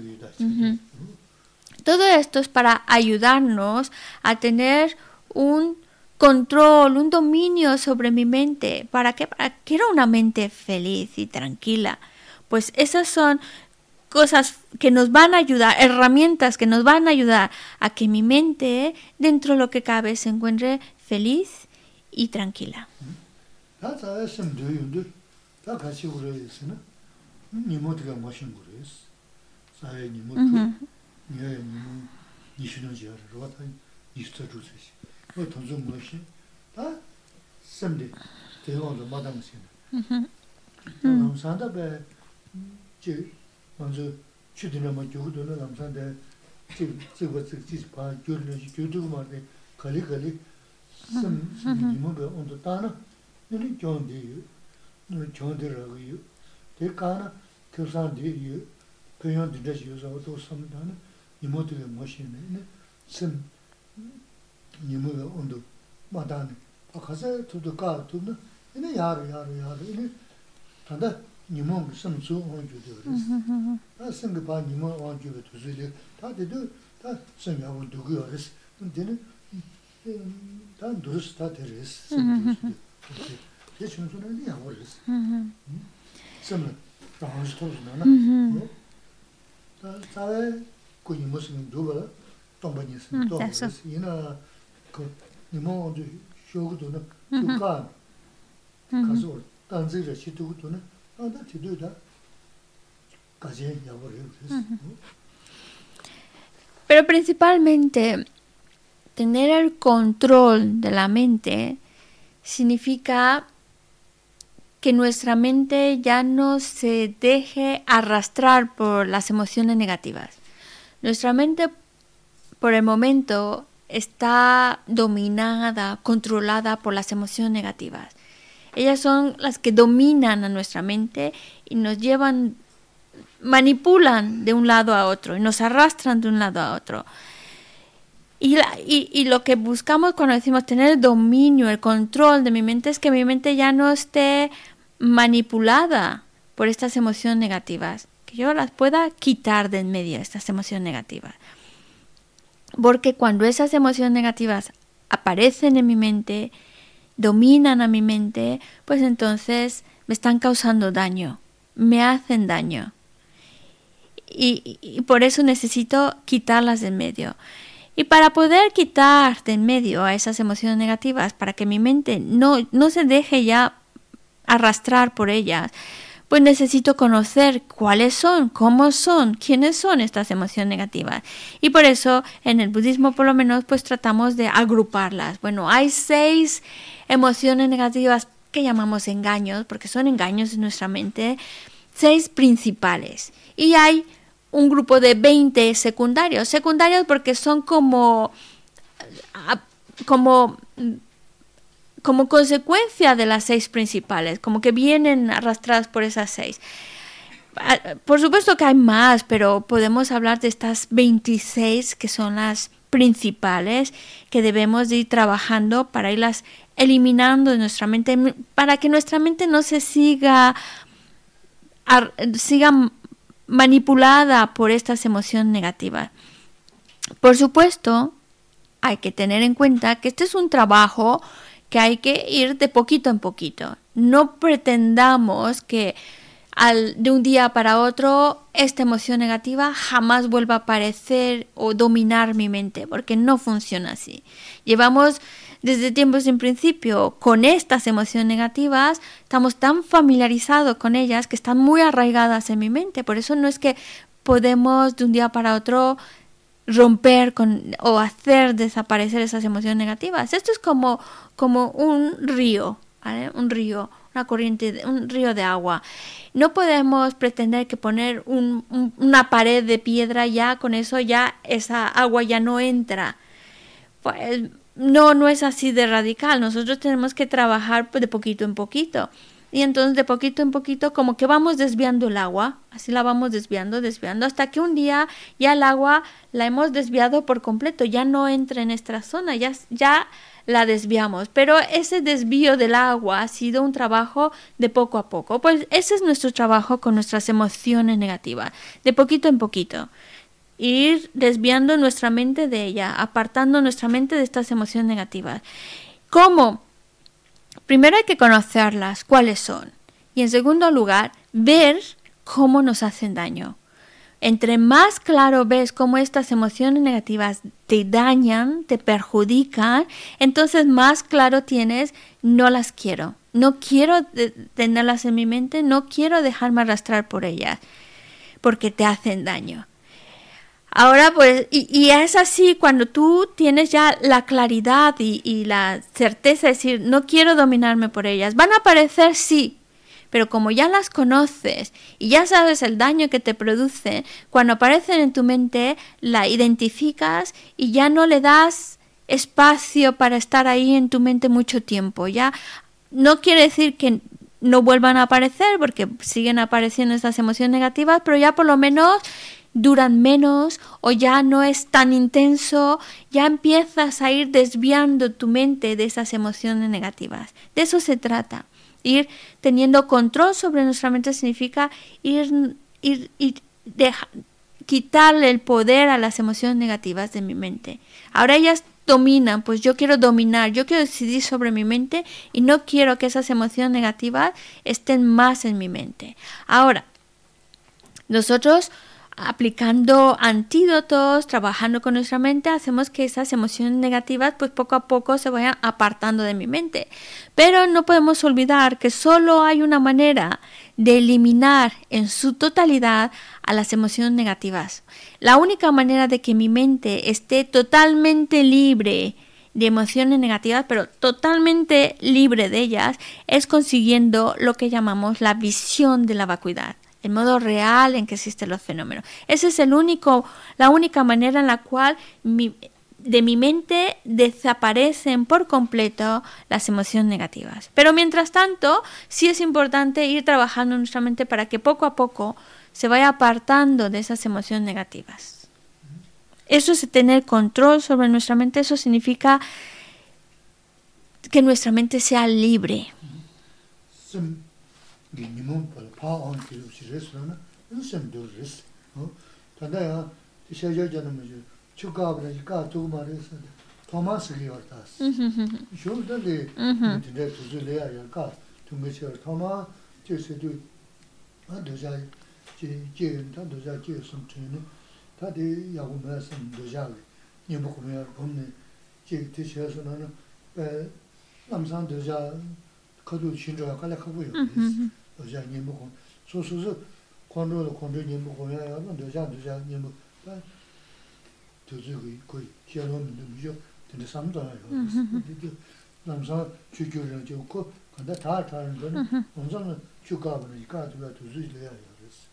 Speaker 1: Todo esto es para ayudarnos a tener un control, un dominio sobre mi mente. ¿Para qué? Para que quiero una mente feliz y tranquila. Pues esas son cosas que nos van a ayudar, herramientas que nos van a ayudar a que mi mente, dentro de lo que cabe, se encuentre feliz y tranquila.
Speaker 2: 먼저 추드나 뭐 교도는 남산데 지 지고 지 봐, 교르는 교도고 말데 걸리 걸리 심 심이모가 온도 따나 너는 교인데 너 교인들하고 유 대가나 교사한테 유 표현 되지 요소 또 섬다는 nimo tuwe moshi me, sim nimo we ondu madani. A kasa tudu kaa tudu, ine yaru yaru yaru, ine tanda nimo sim su onju diyo Ta sim ki pa nimo onju we tuzu diyo, ta dido, ta sim ya ondu guyo res, dine, ta durus ta teres, sim durus diyo. Ye chunzu na ine yawo res. Sim na, rahansi tozu na na, ta zawe, Ina.
Speaker 1: Pero principalmente tener el control de la mente significa que nuestra mente ya no se deje arrastrar por las emociones negativas. Nuestra mente por el momento está dominada, controlada por las emociones negativas. Ellas son las que dominan a nuestra mente y nos llevan, manipulan de un lado a otro y nos arrastran de un lado a otro. Y, y, lo que buscamos cuando decimos tener el dominio, el control de mi mente es que mi mente ya no esté manipulada por estas emociones negativas, yo las pueda quitar de en medio, estas emociones negativas. Porque cuando esas emociones negativas aparecen en mi mente, dominan a mi mente, pues entonces me están causando daño, me hacen daño. Y, por eso necesito quitarlas de en medio. Y para poder quitar de en medio a esas emociones negativas, para que mi mente no, no se deje ya arrastrar por ellas, pues necesito conocer cuáles son, cómo son, quiénes son estas emociones negativas. Y por eso en el budismo por lo menos pues tratamos de agruparlas. Bueno, hay seis emociones negativas que llamamos engaños, porque son engaños en nuestra mente, seis principales. Y hay un grupo de 20 secundarios. Secundarios porque son como, como como consecuencia de las seis principales, como que vienen arrastradas por esas seis. Ah, Por supuesto que hay más, pero podemos hablar de estas 26 que son las principales que debemos de ir trabajando para irlas eliminando de nuestra mente, para que nuestra mente no se siga, siga manipulada por estas emociones negativas. Por supuesto, hay que tener en cuenta que este es un trabajo que hay que ir de poquito en poquito. No pretendamos que al, de un día para otro esta emoción negativa jamás vuelva a aparecer o dominar mi mente, porque no funciona así. Llevamos desde tiempos sin principio con estas emociones negativas, estamos tan familiarizados con ellas que están muy arraigadas en mi mente. Por eso no es que podemos de un día para otro romper con o hacer desaparecer esas emociones negativas. Esto es como, como un río. Un río, una corriente, un río de agua. No podemos pretender que poner un- un- una pared de piedra ya con eso ya esa agua ya no entra. Pues no, no es así de radical. Nosotros tenemos que trabajar de poquito en poquito. Y entonces de poquito en poquito como que vamos desviando el agua, así la vamos desviando, desviando, hasta que un día ya el agua la hemos desviado por completo, ya no entra en nuestra zona, ya, ya la desviamos. Pero ese desvío del agua ha sido un trabajo de poco a poco. Pues ese es nuestro trabajo con nuestras emociones negativas, de poquito en poquito ir desviando nuestra mente de ella, apartando nuestra mente de estas emociones negativas. ¿Cómo? Primero hay que conocerlas, cuáles son. Y en segundo lugar, ver cómo nos hacen daño. Entre más claro ves cómo estas emociones negativas te dañan, te perjudican, entonces más claro tienes, no las quiero. No quiero tenerlas en mi mente, no quiero dejarme arrastrar por ellas, porque te hacen daño. Ahora, pues, y, y es así cuando tú tienes ya la claridad y, y la certeza de decir, no quiero dominarme por ellas. Van a aparecer, sí, pero como ya las conoces y ya sabes el daño que te produce, cuando aparecen en tu mente, la identificas y ya no le das espacio para estar ahí en tu mente mucho tiempo. Ya no quiere decir que no vuelvan a aparecer, porque siguen apareciendo estas emociones negativas, pero ya por lo menos duran menos o ya no es tan intenso, ya empiezas a ir desviando tu mente de esas emociones negativas. De eso se trata. Ir teniendo control sobre nuestra mente significa ir, ir, ir quitarle el poder a las emociones negativas de mi mente. Ahora ellas dominan, pues yo quiero dominar, yo quiero decidir sobre mi mente y no quiero que esas emociones negativas estén más en mi mente. Ahora, nosotros aplicando antídotos, trabajando con nuestra mente, hacemos que esas emociones negativas pues poco a poco se vayan apartando de mi mente. Pero no podemos olvidar que solo hay una manera de eliminar en su totalidad a las emociones negativas. La única manera de que mi mente esté totalmente libre de emociones negativas, pero totalmente libre de ellas, es consiguiendo lo que llamamos la visión de la vacuidad el modo real en que existen los fenómenos. Esa es el único, la única manera en la cual de mi mente desaparecen por completo las emociones negativas. Pero mientras tanto, sí es importante ir trabajando en nuestra mente para que poco a poco se vaya apartando de esas emociones negativas. Eso es tener control sobre nuestra mente, eso significa que nuestra mente sea libre.
Speaker 2: sem gi nimon pala pa an ki lu si res na na sem do res ho ta da ya ti sha ja jana me ju chu ga bra ji ka tu ma res thomas gi or tas sho da de ti de tu zu le ya ya ka tu me che thoma che se du a do ja ji ji ta do ja ji sum chen ne ta de ya gu me sem do ja le ni mo ko me ya gom ne ji ti sha so na na 에 남산 도자 거두 신조가 깔래 하고요. 도자 님고 소소소 권로도 권로 님고 야야 도자 도자 님고 도저기 거의 기어놓는 놈이죠. 근데 삼도나요. 남산 주교를 좋고 근데 다 다른 거는 엄청난 주가버니까 누가 도저히 내야 그랬어.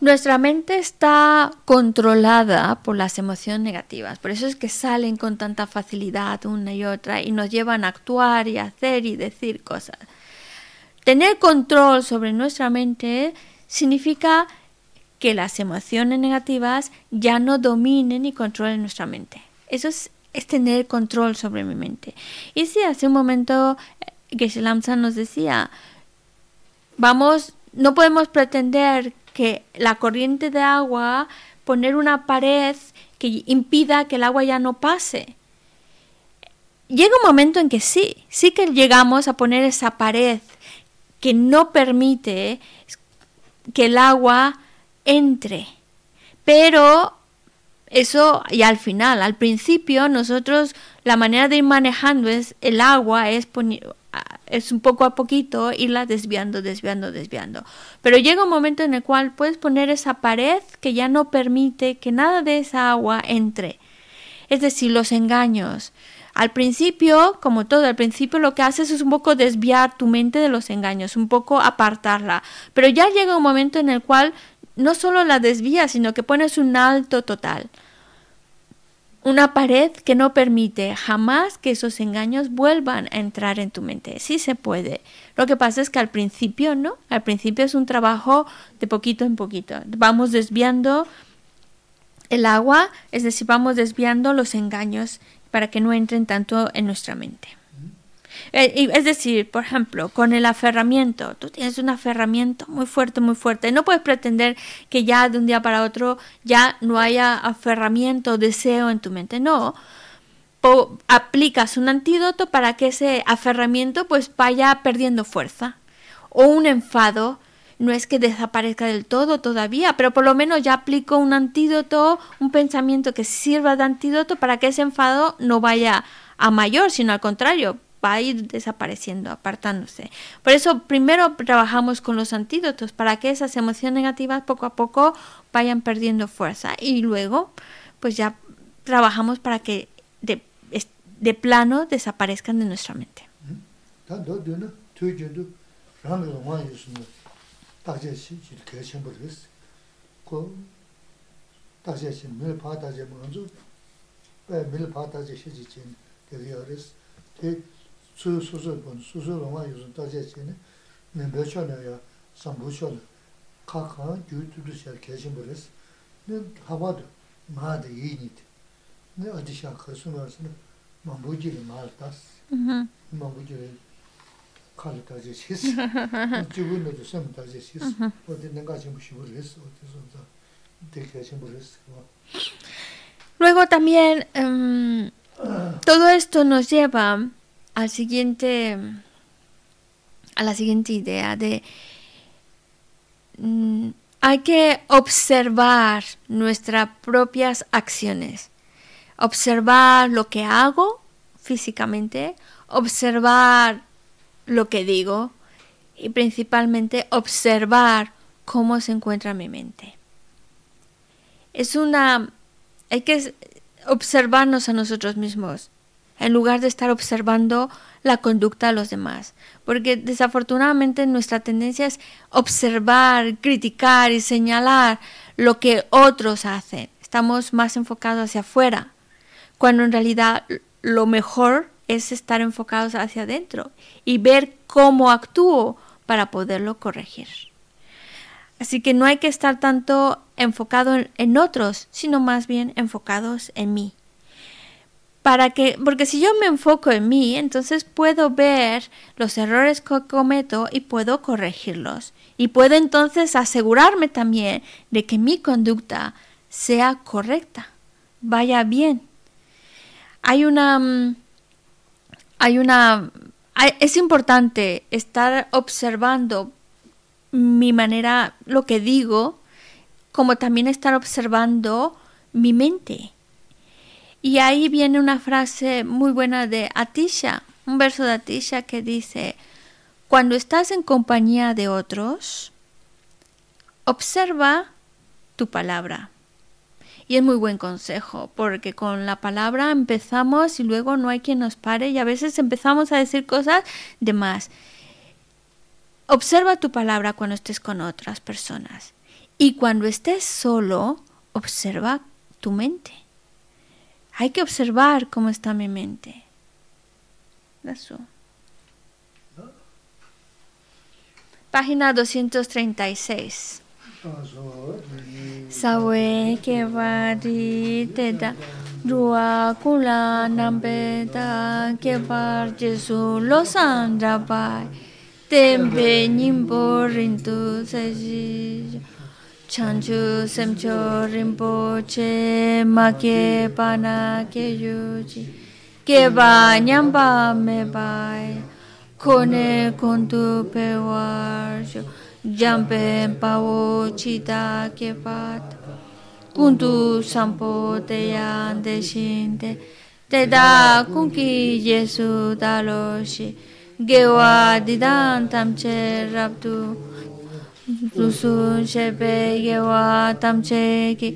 Speaker 1: Nuestra mente está controlada por las emociones negativas, por eso es que salen con tanta facilidad una y otra y nos llevan a actuar y hacer y decir cosas. Tener control sobre nuestra mente significa que las emociones negativas ya no dominen y controlen nuestra mente. Eso es, tener control sobre mi mente. Y si hace un momento eh, Geshe Lamsa nos decía, vamos, no podemos pretender que la corriente de agua, poner una pared que impida que el agua ya no pase. Llega un momento en que sí, sí que llegamos a poner esa pared que no permite que el agua entre. Pero eso y al final, al principio nosotros la manera de ir manejando es el agua es es un poco a poquito irla desviando, desviando, desviando. Pero llega un momento en el cual puedes poner esa pared que ya no permite que nada de esa agua entre. Es decir, los engaños. Al principio, como todo, al principio lo que haces es un poco desviar tu mente de los engaños, un poco apartarla. Pero ya llega un momento en el cual no solo la desvías, sino que pones un alto total una pared que no permite jamás que esos engaños vuelvan a entrar en tu mente. Sí se puede. Lo que pasa es que al principio no. Al principio es un trabajo de poquito en poquito. Vamos desviando el agua, es decir, vamos desviando los engaños para que no entren tanto en nuestra mente. Eh, es decir, por ejemplo, con el aferramiento, tú tienes un aferramiento muy fuerte, muy fuerte. No puedes pretender que ya de un día para otro ya no haya aferramiento, deseo en tu mente. No. aplicas un antídoto para que ese aferramiento pues vaya perdiendo fuerza. O un enfado, no es que desaparezca del todo todavía, pero por lo menos ya aplico un antídoto, un pensamiento que sirva de antídoto para que ese enfado no vaya a mayor, sino al contrario, va a ir desapareciendo, apartándose. Por eso primero trabajamos con los antídotos para que esas emociones negativas poco a poco vayan perdiendo fuerza y luego pues ya trabajamos para que de, de plano desaparezcan de nuestra mente.
Speaker 2: 다제 시 이렇게 셴버스 고 다제 시 밀파 다제 먼저 배 밀파 다제 시지진 되어레스 대 수수수 본 수수로마 요즘 다제 시는 네 몇천이야? 삼부천 카카 유튜브 시 계신버스 네 하바도 마데 이니트 네 어디샤 가수나스는 mambuji 말다스 mambuji
Speaker 1: Luego también um, todo esto nos lleva al siguiente, a la siguiente idea de mm, hay que observar nuestras propias acciones, observar lo que hago físicamente, observar lo que digo y principalmente observar cómo se encuentra mi mente. Es una hay que observarnos a nosotros mismos en lugar de estar observando la conducta de los demás. Porque desafortunadamente nuestra tendencia es observar, criticar y señalar lo que otros hacen. Estamos más enfocados hacia afuera, cuando en realidad lo mejor es estar enfocados hacia adentro y ver cómo actúo para poderlo corregir. Así que no hay que estar tanto enfocado en otros, sino más bien enfocados en mí para que, porque si yo me enfoco en mí, entonces puedo ver los errores que cometo y puedo corregirlos. Y puedo entonces asegurarme también de que mi conducta sea correcta, vaya bien. Hay una, mm, hay una, es importante estar observando mi manera, lo que digo, como también estar observando mi mente y ahí viene una frase muy buena de Atisha, un verso de Atisha que dice, cuando estás en compañía de otros, observa tu palabra. Y es muy buen consejo, porque con la palabra empezamos y luego no hay quien nos pare y a veces empezamos a decir cosas de más. Observa tu palabra cuando estés con otras personas Y cuando estés solo, observa tu mente. Hay que observar cómo está mi mente. Eso. Página 236. sawe ke vari te da ruwa kula nambe da ke var jesu lo san rabai tembe nimbo rintu saji chanchu semcho rinpo che ma ke pana ke yuji ke ba nyamba me bai kone kontu pe war Jampe pavo chita ke pat kuntu sampo te yan de shinte te da kunki yesu daloshi gewa didan tamche raptu rusun shepe gewa tamche ki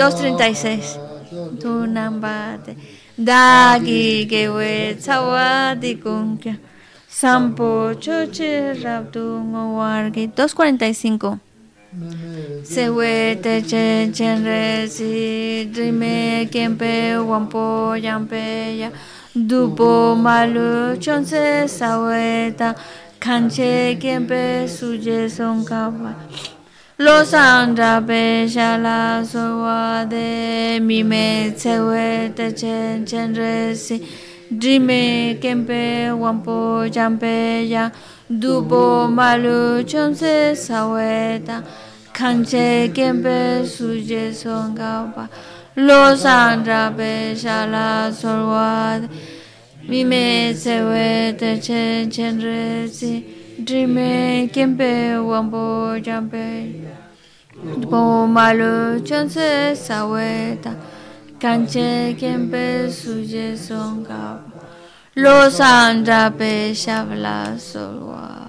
Speaker 1: 236 tu nambate dagi gewe tsawa di kunkya Sampo choche raptu ngowargi 245 Sewe te chen chen re si Drime kempe wampo yampe ya Dupo malu chonse saweta Kanche kempe suje son kapa Los andra pe shala sowa de Mime sewe te chen chen re si Drime kempe wampo jampe ya dubo malu chonse saweta kanche kempe suje songapa los andra pe shala solwad mime sewe te chen chen resi Drime kempe wampo jampe dubo malu chonse saweta Kanche kempe suje songa. Los anda pe shabla solwa